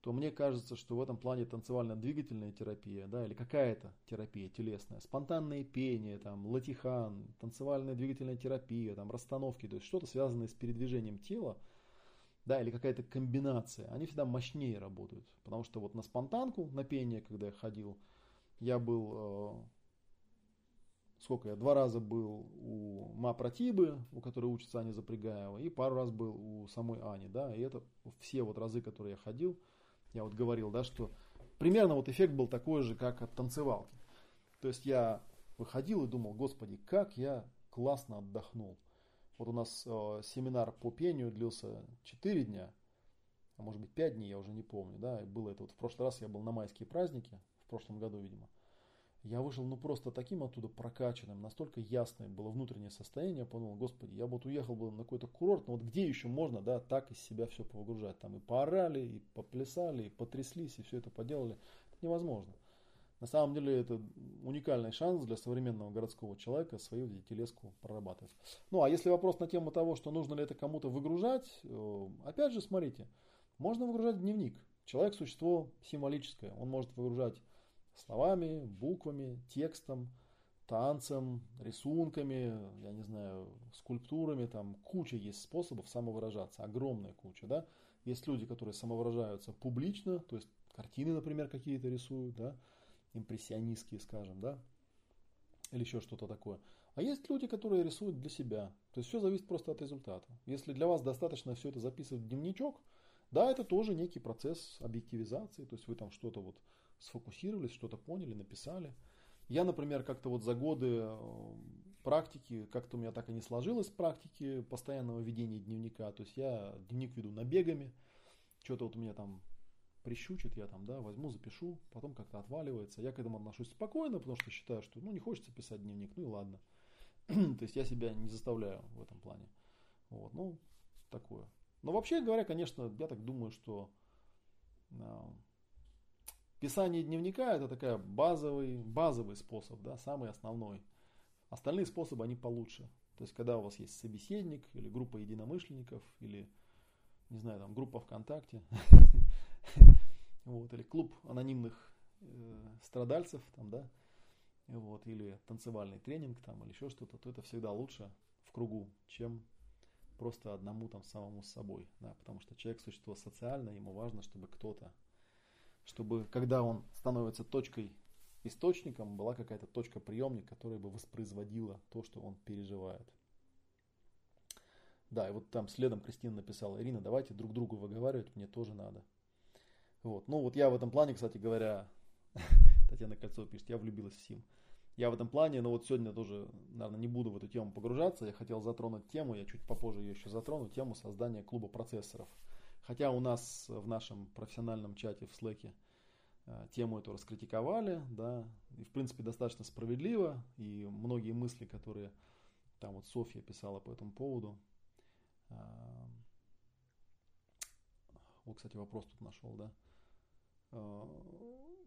то мне кажется, что в этом плане танцевально-двигательная терапия, да, или какая-то терапия телесная, спонтанное пение, там, латихан, танцевальная двигательная терапия, там, расстановки, то есть что-то связанное с передвижением тела, да, или какая-то комбинация, они всегда мощнее работают. Потому что вот на спонтанку, на пение, когда я ходил, я был, э, сколько я, два раза был у Ма Протибы, у которой учится Аня Запрягаева, и пару раз был у самой Ани, да, и это все вот разы, которые я ходил, я вот говорил, да, что примерно вот эффект был такой же, как от танцевалки. То есть я выходил и думал, господи, как я классно отдохнул. Вот у нас э, семинар по пению длился 4 дня, а может быть 5 дней, я уже не помню, да, было это вот в прошлый раз я был на майские праздники, в прошлом году, видимо. Я вышел ну просто таким оттуда прокачанным, настолько ясное было внутреннее состояние, подумал, господи, я бы вот уехал бы на какой-то курорт, но вот где еще можно, да, так из себя все повыгружать, там и поорали, и поплясали, и потряслись, и все это поделали, это невозможно. На самом деле это уникальный шанс для современного городского человека свою телеску прорабатывать. Ну а если вопрос на тему того, что нужно ли это кому-то выгружать, э, опять же смотрите, можно выгружать дневник. Человек существо символическое, он может выгружать словами, буквами, текстом, танцем, рисунками, я не знаю, скульптурами, там куча есть способов самовыражаться, огромная куча, да. Есть люди, которые самовыражаются публично, то есть картины, например, какие-то рисуют, да, импрессионистские, скажем, да, или еще что-то такое. А есть люди, которые рисуют для себя. То есть все зависит просто от результата. Если для вас достаточно все это записывать в дневничок, да, это тоже некий процесс объективизации, то есть вы там что-то вот сфокусировались, что-то поняли, написали. Я, например, как-то вот за годы э, практики, как-то у меня так и не сложилось практики постоянного ведения дневника. То есть я дневник веду набегами, что-то вот у меня там прищучит, я там, да, возьму, запишу, потом как-то отваливается. Я к этому отношусь спокойно, потому что считаю, что, ну, не хочется писать дневник, ну и ладно. То есть я себя не заставляю в этом плане. Вот, ну, такое. Но вообще говоря, конечно, я так думаю, что А, писание дневника это такая базовый, базовый способ, да, самый основной. Остальные способы, они получше. То есть, когда у вас есть собеседник или группа единомышленников, или, не знаю, там, группа ВКонтакте, вот, или клуб анонимных э, страдальцев, там, да, вот, или танцевальный тренинг, там, или еще что-то, то это всегда лучше в кругу, чем просто одному там самому с собой, да, потому что человек существо социальное, ему важно, чтобы кто-то, чтобы когда он становится точкой источником, была какая-то точка приемник, которая бы воспроизводила то, что он переживает. Да, и вот там следом Кристина написала, Ирина, давайте друг другу выговаривать, мне тоже надо. Вот. Ну вот я в этом плане, кстати говоря, Татьяна Кольцова пишет, я влюбилась в Сим я в этом плане, но вот сегодня тоже, наверное, не буду в эту тему погружаться. Я хотел затронуть тему, я чуть попозже ее еще затрону, тему создания клуба процессоров. Хотя у нас в нашем профессиональном чате в э, тему эту раскритиковали, да, и в принципе достаточно справедливо, и многие мысли, которые там вот Софья писала по этому поводу. Вот, кстати, вопрос тут нашел, да. Э,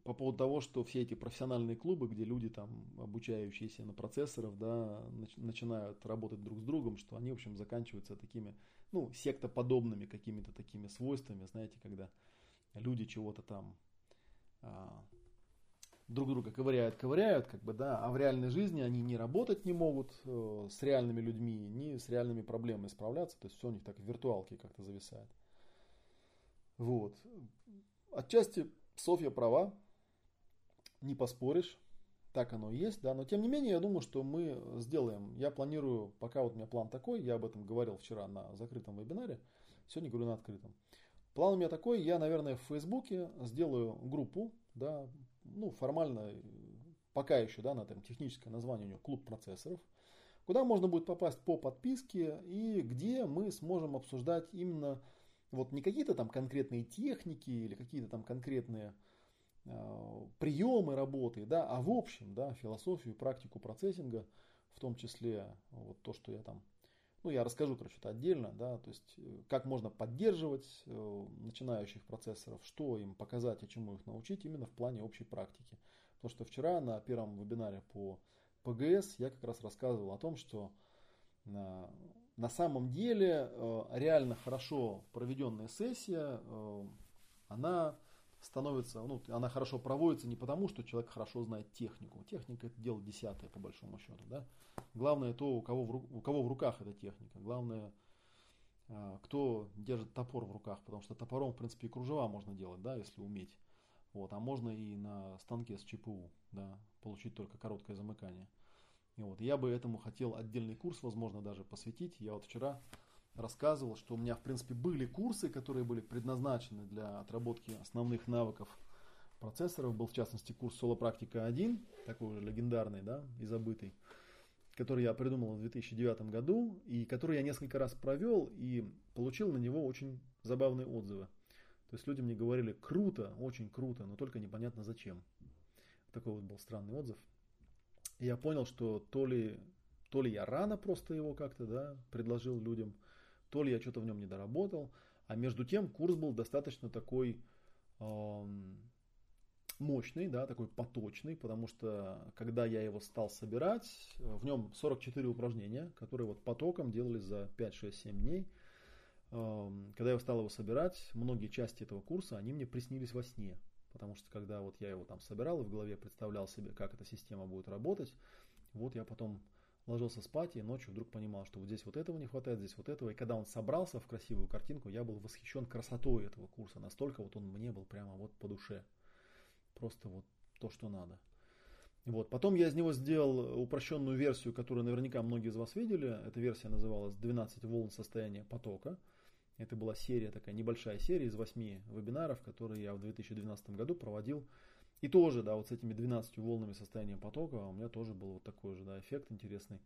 по поводу того, что все эти профессиональные клубы, где люди там, обучающиеся на процессоров, да, начинают работать друг с другом, что они, в общем, заканчиваются такими, ну, сектоподобными какими-то такими свойствами, знаете, когда люди чего-то там а, друг друга ковыряют, ковыряют, как бы, да, а в реальной жизни они не работать не могут э, с реальными людьми, ни с реальными проблемами справляться, то есть все у них так в виртуалке как-то зависает. Вот. Отчасти Софья права, не поспоришь, так оно и есть, да, но тем не менее я думаю, что мы сделаем, я планирую, пока вот у меня план такой, я об этом говорил вчера на закрытом вебинаре, сегодня говорю на открытом. План у меня такой, я, наверное, в Фейсбуке сделаю группу, да, ну, формально, пока еще, да, на этом техническое название у нее клуб процессоров, куда можно будет попасть по подписке и где мы сможем обсуждать именно вот не какие-то там конкретные техники или какие-то там конкретные Э, приемы работы, да, а в общем, да, философию, практику процессинга, в том числе вот то, что я там, ну, я расскажу, короче, это отдельно, да, то есть э, как можно поддерживать э, начинающих процессоров, что им показать и чему их научить именно в плане общей практики. Потому что вчера на первом вебинаре по ПГС я как раз рассказывал о том, что на, на самом деле реально хорошо проведенная сессия, она становится, ну, она хорошо проводится не потому, что человек хорошо знает технику. Техника это дело десятое, по большому счету. Да? Главное то, у кого, в, у кого в руках эта техника. Главное, а, кто держит топор в руках, потому что топором, в принципе, и кружева можно делать, да, если уметь. Вот, а можно и на станке с ЧПУ, да, получить только короткое замыкание. И вот, я бы этому хотел отдельный курс, возможно, даже посвятить. Я вот вчера рассказывал, что у меня, в принципе, были курсы, которые были предназначены для отработки основных навыков процессоров. Был, в частности, курс Соло-практика 1, такой уже легендарный, да, и забытый, который я придумал в 2009 году, и который я несколько раз провел, и получил на него очень забавные отзывы. То есть люди мне говорили, круто, очень круто, но только непонятно зачем. Такой вот был странный отзыв. И я понял, что то ли, то ли я рано просто его как-то да, предложил людям, то ли я что-то в нем не доработал. А между тем курс был достаточно такой э, мощный, да, такой поточный, потому что когда я его стал собирать, в нем 44 упражнения, которые вот потоком делались за 5, 6, 7 дней. Э, когда я стал его собирать, многие части этого курса, они мне приснились во сне. Потому что когда вот я его там собирал и в голове представлял себе, как эта система будет работать, вот я потом ложился спать и ночью вдруг понимал, что вот здесь вот этого не хватает, здесь вот этого. И когда он собрался в красивую картинку, я был восхищен красотой этого курса. Настолько вот он мне был прямо вот по душе. Просто вот то, что надо. Вот. Потом я из него сделал упрощенную версию, которую наверняка многие из вас видели. Эта версия называлась 12 волн состояния потока. Это была серия, такая небольшая серия из 8 вебинаров, которые я в 2012 году проводил и тоже, да, вот с этими 12 волнами состояния потока у меня тоже был вот такой же, да, эффект интересный.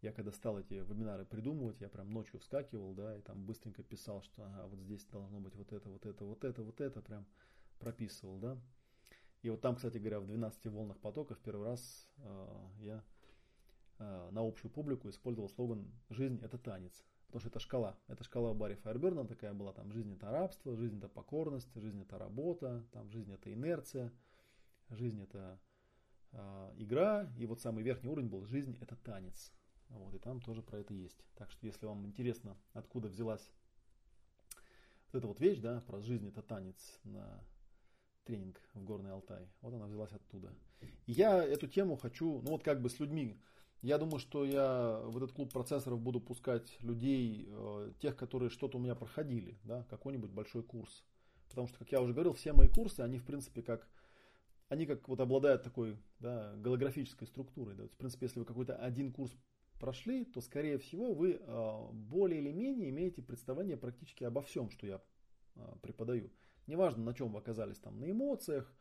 Я когда стал эти вебинары придумывать, я прям ночью вскакивал, да, и там быстренько писал, что ага, вот здесь должно быть вот это, вот это, вот это, вот это, прям прописывал, да. И вот там, кстати говоря, в 12 волнах потока в первый раз э, я э, на общую публику использовал слоган «Жизнь – это танец». Потому что это шкала. Это шкала Барри Файерберна такая была. Там жизнь это рабство, жизнь это покорность, жизнь это работа, там жизнь это инерция, жизнь это э, игра. И вот самый верхний уровень был жизнь это танец. Вот, и там тоже про это есть. Так что если вам интересно, откуда взялась вот эта вот вещь, да, про жизнь это танец на тренинг в Горный Алтай. Вот она взялась оттуда. И я эту тему хочу, ну вот как бы с людьми, я думаю, что я в этот клуб процессоров буду пускать людей, э, тех, которые что-то у меня проходили, да, какой-нибудь большой курс. Потому что, как я уже говорил, все мои курсы, они в принципе как, они как вот обладают такой да, голографической структурой. Да. В принципе, если вы какой-то один курс прошли, то, скорее всего, вы э, более или менее имеете представление практически обо всем, что я э, преподаю. Неважно, на чем вы оказались там, на эмоциях,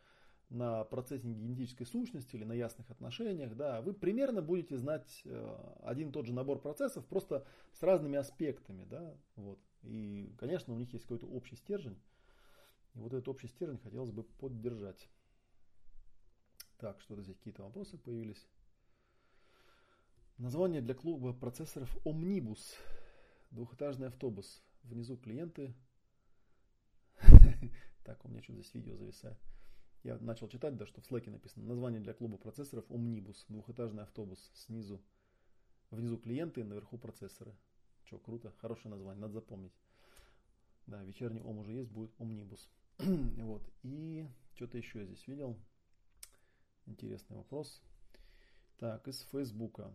на процессинге генетической сущности или на ясных отношениях, да, вы примерно будете знать э, один и тот же набор процессов, просто с разными аспектами, да, вот. И, конечно, у них есть какой-то общий стержень, и вот этот общий стержень хотелось бы поддержать. Так, что-то здесь какие-то вопросы появились. Название для клуба процессоров Omnibus. Двухэтажный автобус. Внизу клиенты. Так, у меня что-то здесь видео зависает. Я начал читать, да, что в слэке написано. Название для клуба процессоров Omnibus. Двухэтажный автобус. Снизу. Внизу клиенты, наверху процессоры. Че, круто. Хорошее название, надо запомнить. Да, вечерний ом уже есть, будет Omnibus. вот. И что-то еще я здесь видел. Интересный вопрос. Так, из Фейсбука.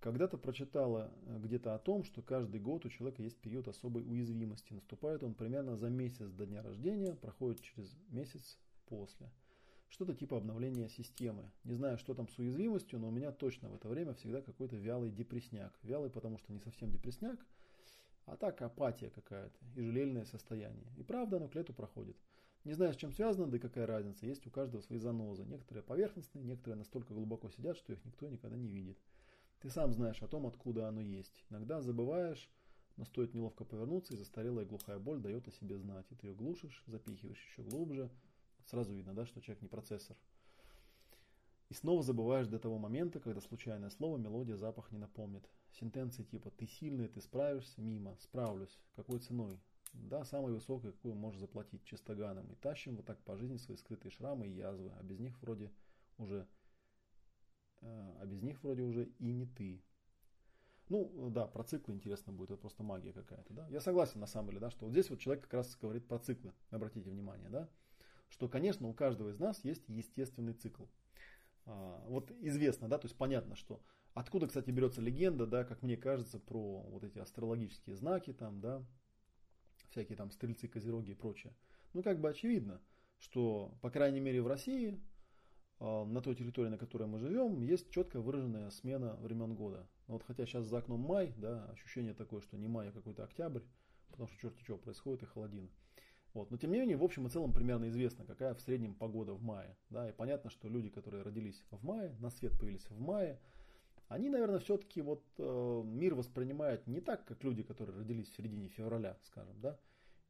Когда-то прочитала э, где-то о том, что каждый год у человека есть период особой уязвимости. Наступает он примерно за месяц до дня рождения, проходит через месяц после. Что-то типа обновления системы. Не знаю, что там с уязвимостью, но у меня точно в это время всегда какой-то вялый депресняк. Вялый, потому что не совсем депресняк, а так апатия какая-то и жалельное состояние. И правда, оно к лету проходит. Не знаю, с чем связано, да и какая разница. Есть у каждого свои занозы. Некоторые поверхностные, некоторые настолько глубоко сидят, что их никто никогда не видит. Ты сам знаешь о том, откуда оно есть. Иногда забываешь, но стоит неловко повернуться, и застарелая глухая боль дает о себе знать. И ты ее глушишь, запихиваешь еще глубже. Сразу видно, да, что человек не процессор. И снова забываешь до того момента, когда случайное слово, мелодия, запах не напомнит. Сентенции типа «ты сильный, ты справишься», мимо, «справлюсь», какой ценой? Да, самой высокой, какую можешь заплатить чистоганом. И тащим вот так по жизни свои скрытые шрамы и язвы, а без них вроде уже Э, а без них вроде уже и не ты. Ну, да, про циклы интересно будет, это просто магия какая-то, да. Я согласен, на самом деле, да, что вот здесь вот человек как раз говорит про циклы, обратите внимание, да, что, конечно, у каждого из нас есть естественный цикл. А, вот известно, да, то есть понятно, что откуда, кстати, берется легенда, да, как мне кажется, про вот эти астрологические знаки там, да, всякие там стрельцы, козероги и прочее. Ну, как бы очевидно, что, по крайней мере, в России а, на той территории, на которой мы живем, есть четко выраженная смена времен года. Но вот хотя сейчас за окном май, да, ощущение такое, что не май, а какой-то октябрь, потому что черти что происходит и холодина. Вот. Но тем не менее, в общем и целом примерно известно, какая в среднем погода в мае. Да, и понятно, что люди, которые родились в мае, на свет появились в мае, они, наверное, все-таки вот э, мир воспринимают не так, как люди, которые родились в середине февраля, скажем, да.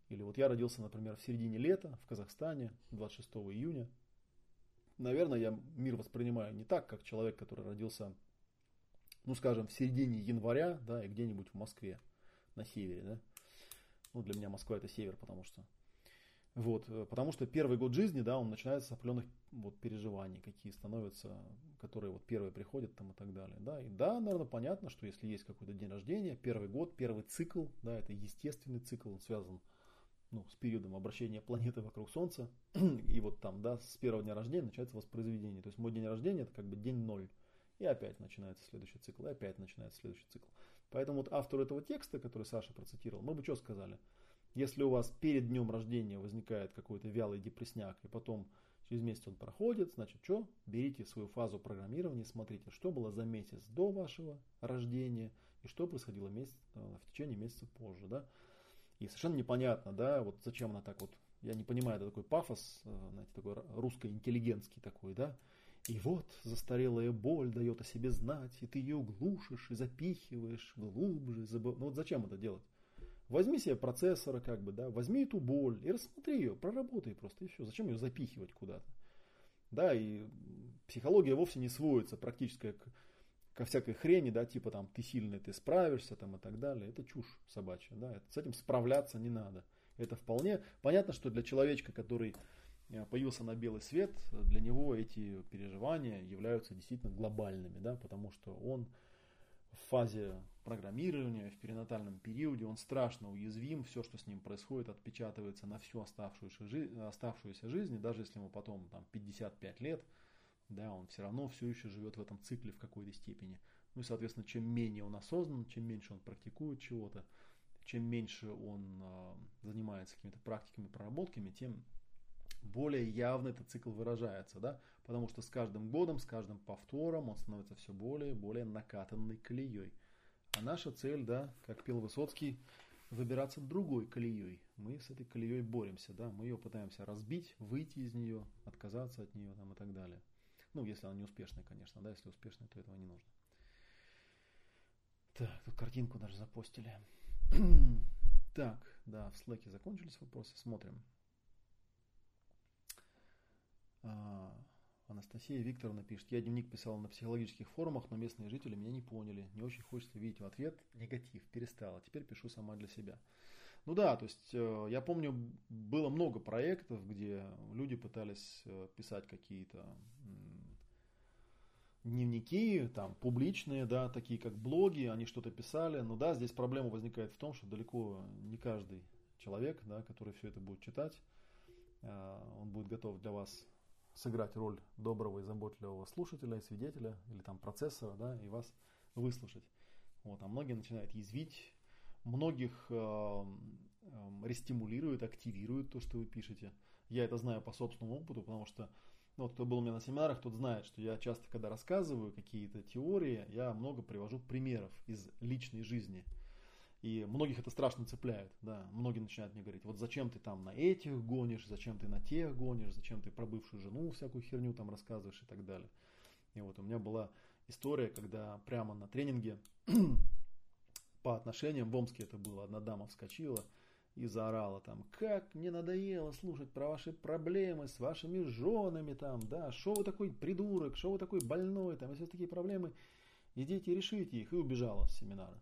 Или вот я родился, например, в середине лета в Казахстане, 26 июня наверное, я мир воспринимаю не так, как человек, который родился, ну, скажем, в середине января, да, и где-нибудь в Москве, на севере, да. Ну, для меня Москва это север, потому что вот, э, потому что первый год жизни, да, он начинается с определенных вот переживаний, какие становятся, которые вот первые приходят там и так далее, да. И да, наверное, понятно, что если есть какой-то день рождения, первый год, первый цикл, да, это естественный цикл, он связан ну, с периодом обращения планеты вокруг Солнца. И вот там, да, с первого дня рождения начинается воспроизведение. То есть мой день рождения это как бы день ноль. И опять начинается следующий цикл, и опять начинается следующий цикл. Поэтому вот автору этого текста, который Саша процитировал, мы бы что сказали? Если у вас перед днем рождения возникает какой-то вялый депресняк, и потом через месяц он проходит, значит что? Берите свою фазу программирования, смотрите, что было за месяц до вашего рождения, и что происходило месяц, э, в течение месяца позже. Да? И совершенно непонятно, да, вот зачем она так вот, я не понимаю, это такой пафос, э, знаете, такой русско-интеллигентский такой, да. И вот застарелая боль дает о себе знать, и ты ее глушишь и запихиваешь глубже. Забыв... Ну вот зачем это делать? Возьми себе процессора, как бы, да, возьми эту боль и рассмотри ее, проработай просто, все. Зачем ее запихивать куда-то? Да, и психология вовсе не сводится практически к, ко всякой хрени, да, типа там ты сильный, ты справишься там и так далее. Это чушь собачья, да, с этим справляться не надо. Это вполне понятно, что для человечка, который э, появился на белый свет, для него эти переживания являются действительно глобальными, да, потому что он фазе программирования, в перинатальном периоде, он страшно уязвим, все, что с ним происходит, отпечатывается на всю оставшуюся, жизнь, оставшуюся жизнь, и даже если ему потом там, 55 лет, да, он все равно все еще живет в этом цикле в какой-то степени. Ну и, соответственно, чем менее он осознан, чем меньше он практикует чего-то, чем меньше он э, занимается какими-то практиками, проработками, тем более явно этот цикл выражается, да, потому что с каждым годом, с каждым повтором он становится все более и более накатанной колеей. А наша цель, да, как пел Высоцкий, выбираться другой колеей. Мы с этой колеей боремся, да, мы ее пытаемся разбить, выйти из нее, отказаться от нее там, и так далее. Ну, если она не успешная, конечно, да, если успешная, то этого не нужно. Так, тут картинку даже запостили. так, да, в слэке закончились вопросы, смотрим. А, Анастасия Викторовна пишет, я дневник писала на психологических форумах, но местные жители меня не поняли. Не очень хочется видеть в ответ негатив, перестала. Теперь пишу сама для себя. Ну да, то есть э, я помню, было много проектов, где люди пытались э, писать какие-то дневники, там, публичные, да, такие как блоги, они что-то писали. Но да, здесь проблема возникает в том, что далеко не каждый человек, да, который все это будет читать, э, он будет готов для вас сыграть роль доброго и заботливого слушателя и свидетеля, или там процессора, да, и вас выслушать. Вот, а многие начинают язвить, многих э, э, рестимулирует, активирует то, что вы пишете. Я это знаю по собственному опыту, потому что ну, вот кто был у меня на семинарах, тот знает, что я часто, когда рассказываю какие-то теории, я много привожу примеров из личной жизни. И многих это страшно цепляет, да. Многие начинают мне говорить, вот зачем ты там на этих гонишь, зачем ты на тех гонишь, зачем ты про бывшую жену всякую херню там рассказываешь и так далее. И вот у меня была история, когда прямо на тренинге по отношениям в Омске это было, одна дама вскочила – и заорала там, как мне надоело слушать про ваши проблемы с вашими женами там, да, что вы такой придурок, что вы такой больной, там, если такие проблемы, идите решите их, и убежала с семинара.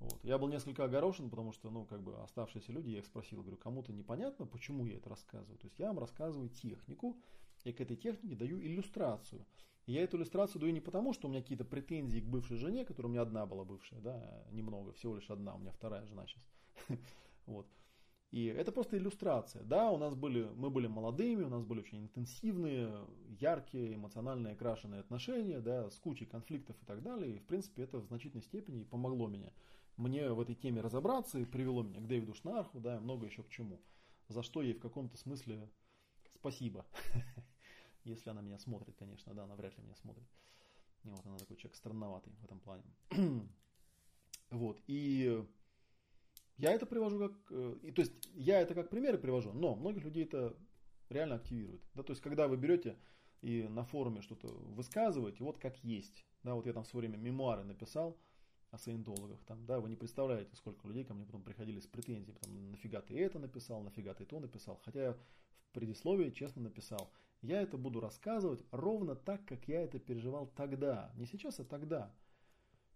Вот. Я был несколько огорошен, потому что, ну, как бы оставшиеся люди, я их спросил, говорю, кому-то непонятно, почему я это рассказываю. То есть я вам рассказываю технику, и к этой технике даю иллюстрацию. И я эту иллюстрацию даю не потому, что у меня какие-то претензии к бывшей жене, которая у меня одна была бывшая, да, немного, всего лишь одна, у меня вторая жена сейчас. Вот. И это просто иллюстрация. Да, у нас были, мы были молодыми, у нас были очень интенсивные, яркие, эмоционально окрашенные отношения, да, с кучей конфликтов и так далее. И, в принципе, это в значительной степени помогло мне. Мне в этой теме разобраться и привело меня к Дэвиду Шнарху, да, и много еще к чему. За что ей в каком-то смысле спасибо. Если она меня смотрит, конечно, да, она вряд ли меня смотрит. И вот она такой человек странноватый в этом плане. вот, и я это привожу как, э, и, то есть я это как примеры привожу, но многих людей это реально активирует. Да, то есть когда вы берете и на форуме что-то высказываете, вот как есть. Да, вот я там в свое время мемуары написал о саентологах, там, да, вы не представляете, сколько людей ко мне потом приходили с претензиями, там, нафига ты это написал, нафига ты то написал. Хотя я в предисловии честно написал, я это буду рассказывать ровно так, как я это переживал тогда. Не сейчас, а тогда.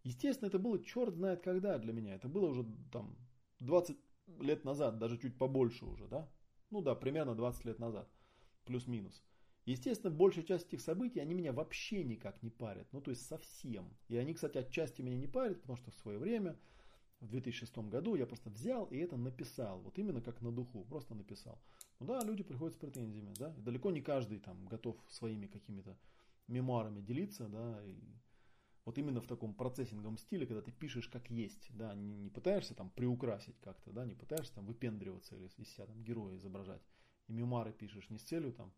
Естественно, это было черт знает когда для меня. Это было уже там 20 лет назад, даже чуть побольше уже, да? Ну да, примерно 20 лет назад, плюс-минус. Естественно, большая часть этих событий, они меня вообще никак не парят. Ну, то есть совсем. И они, кстати, отчасти меня не парят, потому что в свое время, в 2006 году, я просто взял и это написал. Вот именно как на духу, просто написал. Ну да, люди приходят с претензиями, да. И далеко не каждый там готов своими какими-то мемуарами делиться, да, и вот именно в таком процессинговом стиле, когда ты пишешь как есть, да, не, не пытаешься там приукрасить как-то, да, не пытаешься там выпендриваться или из себя там героя изображать. И мемуары пишешь не с целью там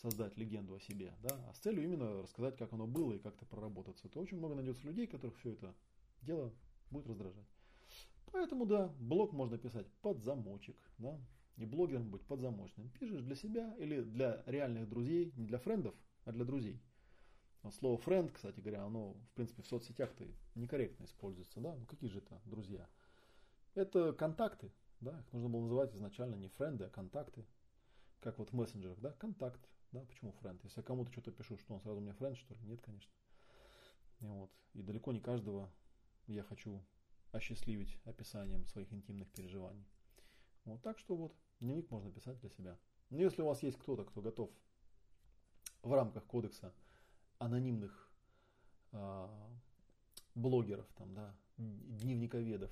создать легенду о себе, да, а с целью именно рассказать, как оно было и как-то проработаться. То очень много найдется людей, которых все это дело будет раздражать. Поэтому, да, блог можно писать под замочек, да, и блогером быть под замочным. Пишешь для себя или для реальных друзей, не для френдов, а для друзей. Вот слово friend, кстати говоря, оно, в принципе, в соцсетях-то некорректно используется, да? Ну какие же это друзья? Это контакты, да? Их нужно было называть изначально не френды, а контакты. Как вот в мессенджерах, да? Контакт, да? Почему френд? Если я кому-то что-то пишу, что он сразу мне френд, что ли? Нет, конечно. Вот. И далеко не каждого я хочу осчастливить описанием своих интимных переживаний. Вот так что вот, дневник можно писать для себя. Но если у вас есть кто-то, кто готов в рамках кодекса анонимных э, блогеров, там, да, дневниковедов,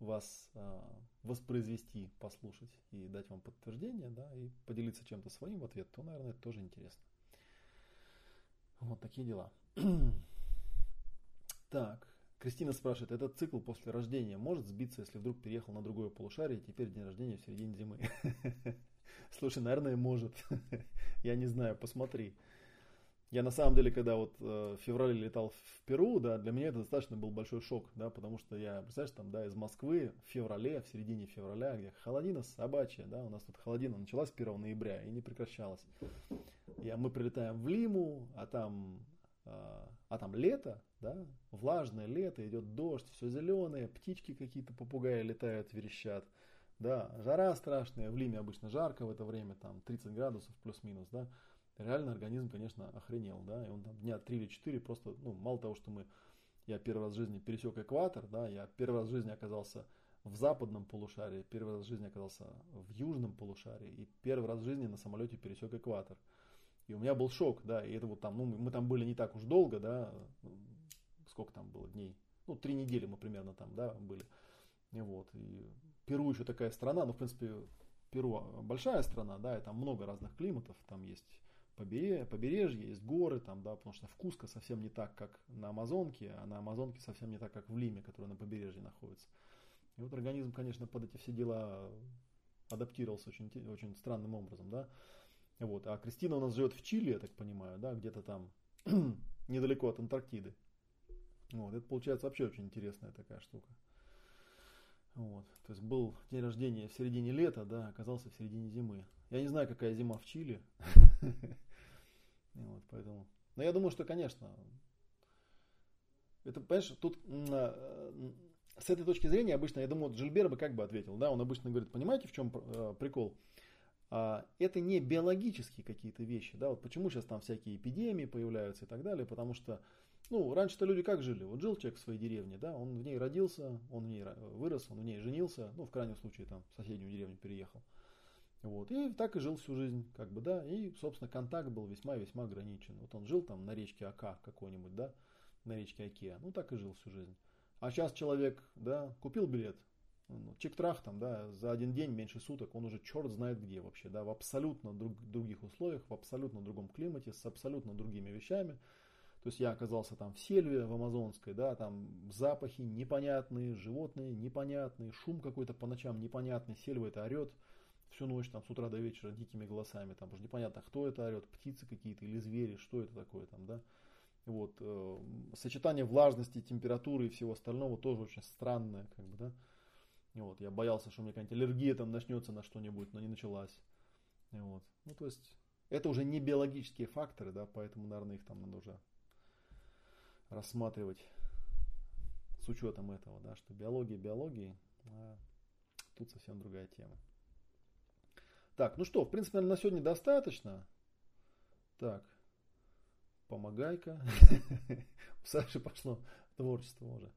вас э, воспроизвести, послушать и дать вам подтверждение, да, и поделиться чем-то своим в ответ, то, наверное, это тоже интересно. Вот такие дела. так, Кристина спрашивает, этот цикл после рождения может сбиться, если вдруг переехал на другое полушарие, и теперь день рождения в середине зимы? Слушай, наверное, может. Я не знаю, посмотри. Я на самом деле, когда вот э, в феврале летал в Перу, да, для меня это достаточно был большой шок, да, потому что я, представляешь, там, да, из Москвы в феврале, в середине февраля, где холодина собачья, да, у нас тут холодина началась 1 ноября и не прекращалась. И мы прилетаем в Лиму, а там, э, а там лето, да, влажное лето, идет дождь, все зеленое, птички какие-то, попугаи летают, верещат. Да, жара страшная, в Лиме обычно жарко в это время, там 30 градусов плюс-минус, да реально организм, конечно, охренел, да, и он там дня 3 или 4 просто, ну, мало того, что мы, я первый раз в жизни пересек экватор, да, я первый раз в жизни оказался в западном полушарии, первый раз в жизни оказался в южном полушарии, и первый раз в жизни на самолете пересек экватор. И у меня был шок, да, и это вот там, ну, мы там были не так уж долго, да, сколько там было дней, ну, три недели мы примерно там, да, были. И вот, и Перу еще такая страна, ну, в принципе, Перу большая страна, да, и там много разных климатов, там есть побережье, есть горы, там, да, потому что вкуска совсем не так, как на Амазонке, а на Амазонке совсем не так, как в Лиме, который на побережье находится. И вот организм, конечно, под эти все дела адаптировался очень, очень странным образом, да. Вот. А Кристина у нас живет в Чили, я так понимаю, да, где-то там недалеко от Антарктиды. Вот. Это получается вообще очень интересная такая штука. Вот. То есть был день рождения в середине лета, да, оказался в середине зимы. Я не знаю, какая зима в Чили. Вот, поэтому. Но я думаю, что, конечно, это, понимаешь, тут а, с этой точки зрения обычно, я думаю, вот Жильбер бы как бы ответил, да, он обычно говорит, понимаете, в чем э, прикол? А, это не биологические какие-то вещи, да, вот почему сейчас там всякие эпидемии появляются и так далее, потому что, ну, раньше-то люди как жили? Вот жил человек в своей деревне, да, он в ней родился, он в ней вырос, он в ней женился, ну, в крайнем случае, там, в соседнюю деревню переехал. Вот. И так и жил всю жизнь, как бы, да, и, собственно, контакт был весьма-весьма ограничен. Вот он жил там на речке Ака какой-нибудь, да, на речке Оке, ну так и жил всю жизнь. А сейчас человек, да, купил билет, ну, чик-трах там, да, за один день, меньше суток, он уже черт знает где вообще, да, в абсолютно друг, других условиях, в абсолютно другом климате, с абсолютно другими вещами. То есть я оказался там в сельве, в Амазонской, да, там запахи непонятные, животные непонятные, шум какой-то по ночам непонятный, сельва это орет, всю ночь, там, с утра до вечера дикими голосами, там уже непонятно, кто это орет, птицы какие-то или звери, что это такое там, да. Вот, э, сочетание влажности, температуры и всего остального тоже очень странное, как бы, да. Вот, я боялся, что у меня какая-нибудь аллергия там начнется на что-нибудь, но не началась. Вот. Ну, то есть, это уже не биологические факторы, да, поэтому, наверное, их там надо уже рассматривать с учетом этого, да, что биология биологии, а тут совсем другая тема. Так, ну что, в принципе, наверное, на сегодня достаточно. Так, помогай-ка. У Саши пошло творчество уже.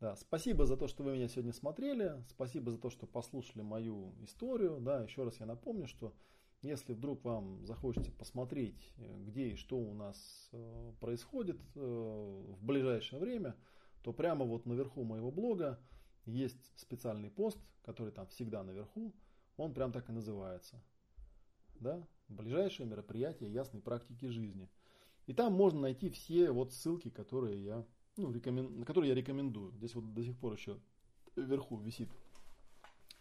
Да, спасибо за то, что вы меня сегодня смотрели. Спасибо за то, что послушали мою историю. Да, еще раз я напомню, что если вдруг вам захочется посмотреть, где и что у нас э, происходит э, в ближайшее время, то прямо вот наверху моего блога есть специальный пост, который там всегда наверху он прям так и называется. Да? Ближайшее мероприятие ясной практики жизни. И там можно найти все вот ссылки, которые я, ну, рекомен... которые я рекомендую. Здесь вот до сих пор еще вверху висит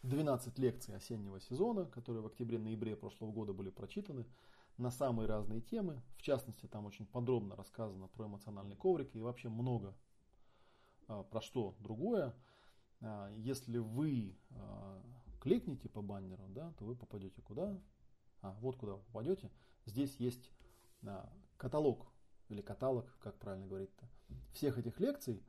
12 лекций осеннего сезона, которые в октябре-ноябре прошлого года были прочитаны на самые разные темы. В частности, там очень подробно рассказано про эмоциональный коврик и вообще много а, про что другое. А, если вы а, кликните по баннеру, да, то вы попадете куда? А, вот куда вы попадете. Здесь есть а, каталог или каталог, как правильно говорить-то, всех этих лекций.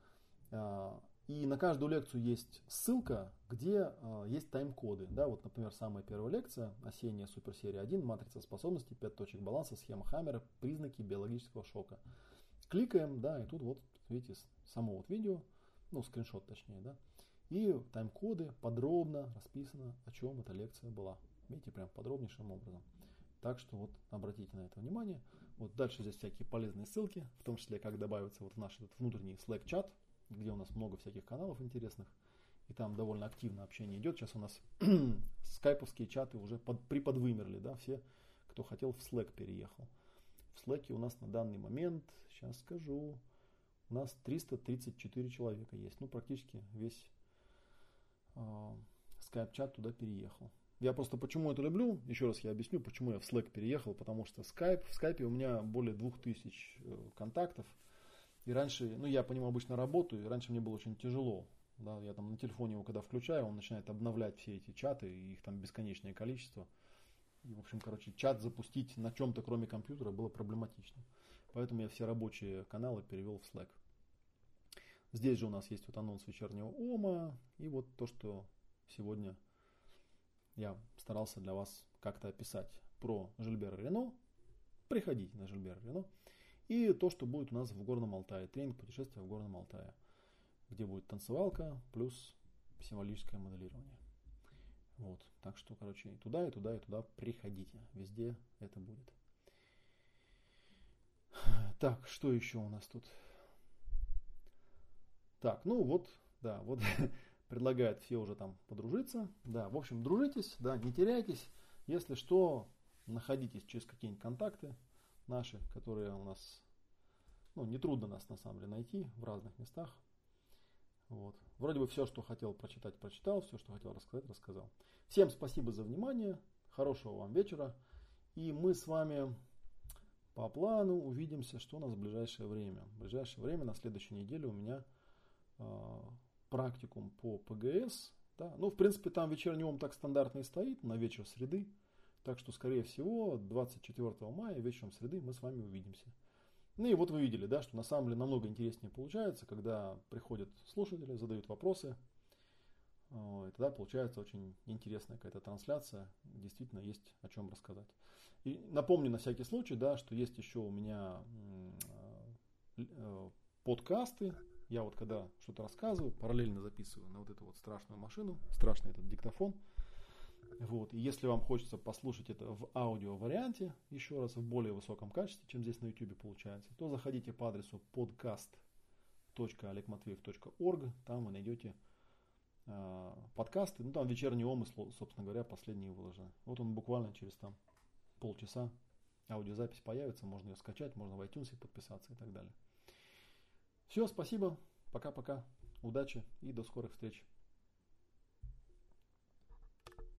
А, и на каждую лекцию есть ссылка, где а, есть тайм-коды. Да, вот, например, самая первая лекция, осенняя суперсерия 1, матрица способностей, 5 точек баланса, схема Хаммера, признаки биологического шока. кликаем, да, и тут вот, видите, само вот видео, ну, скриншот точнее, да, и тайм-коды подробно расписано, о чем эта лекция была. Видите, прям подробнейшим образом. Так что вот обратите на это внимание. Вот дальше здесь всякие полезные ссылки, в том числе как добавиться вот в наш этот внутренний Slack чат, где у нас много всяких каналов интересных. И там довольно активно общение идет. Сейчас у нас скайповские чаты уже под, приподвымерли, да, все, кто хотел в Slack переехал. В Slack у нас на данный момент, сейчас скажу, у нас 334 человека есть. Ну, практически весь скайп-чат туда переехал. Я просто почему это люблю, еще раз я объясню, почему я в Slack переехал, потому что Skype, в Skype у меня более 2000 э, контактов, и раньше, ну я по нему обычно работаю, и раньше мне было очень тяжело, да, я там на телефоне его когда включаю, он начинает обновлять все эти чаты, и их там бесконечное количество. И, в общем, короче, чат запустить на чем-то, кроме компьютера, было проблематично. Поэтому я все рабочие каналы перевел в Slack. Здесь же у нас есть вот анонс вечернего ОМА, и вот то, что сегодня я старался для вас как-то описать про Жильбера Рено. Приходите на Жильбера Рено. И то, что будет у нас в Горном Алтае. Тренинг путешествия в Горном Алтае. Где будет танцевалка плюс символическое моделирование. Вот. Так что, короче, и туда, и туда, и туда приходите. Везде это будет. Так, что еще у нас тут? Так, ну вот, да, вот предлагают все уже там подружиться. Да, в общем, дружитесь, да, не теряйтесь. Если что, находитесь через какие-нибудь контакты наши, которые у нас, ну, нетрудно нас на самом деле найти в разных местах. Вот. Вроде бы все, что хотел прочитать, прочитал, все, что хотел рассказать, рассказал. Всем спасибо за внимание, хорошего вам вечера. И мы с вами по плану увидимся, что у нас в ближайшее время. В ближайшее время, на следующей неделе у меня практикум по ПГС. Да? Ну, в принципе, там вечерний ум так стандартно и стоит на вечер среды. Так что, скорее всего, 24 мая вечером среды мы с вами увидимся. Ну и вот вы видели, да, что на самом деле намного интереснее получается, когда приходят слушатели, задают вопросы. И тогда получается очень интересная какая-то трансляция. Действительно есть о чем рассказать. И напомню на всякий случай, да, что есть еще у меня э, подкасты я вот когда что-то рассказываю, параллельно записываю на вот эту вот страшную машину, страшный этот диктофон. Вот. И если вам хочется послушать это в аудио варианте, еще раз в более высоком качестве, чем здесь на YouTube получается, то заходите по адресу podcast.олегматвеев.орг, там вы найдете э, подкасты, ну там вечерний омысл, собственно говоря, последний выложены. Вот он буквально через там полчаса аудиозапись появится, можно ее скачать, можно в iTunes подписаться и так далее. Все, спасибо. Пока-пока. Удачи и до скорых встреч.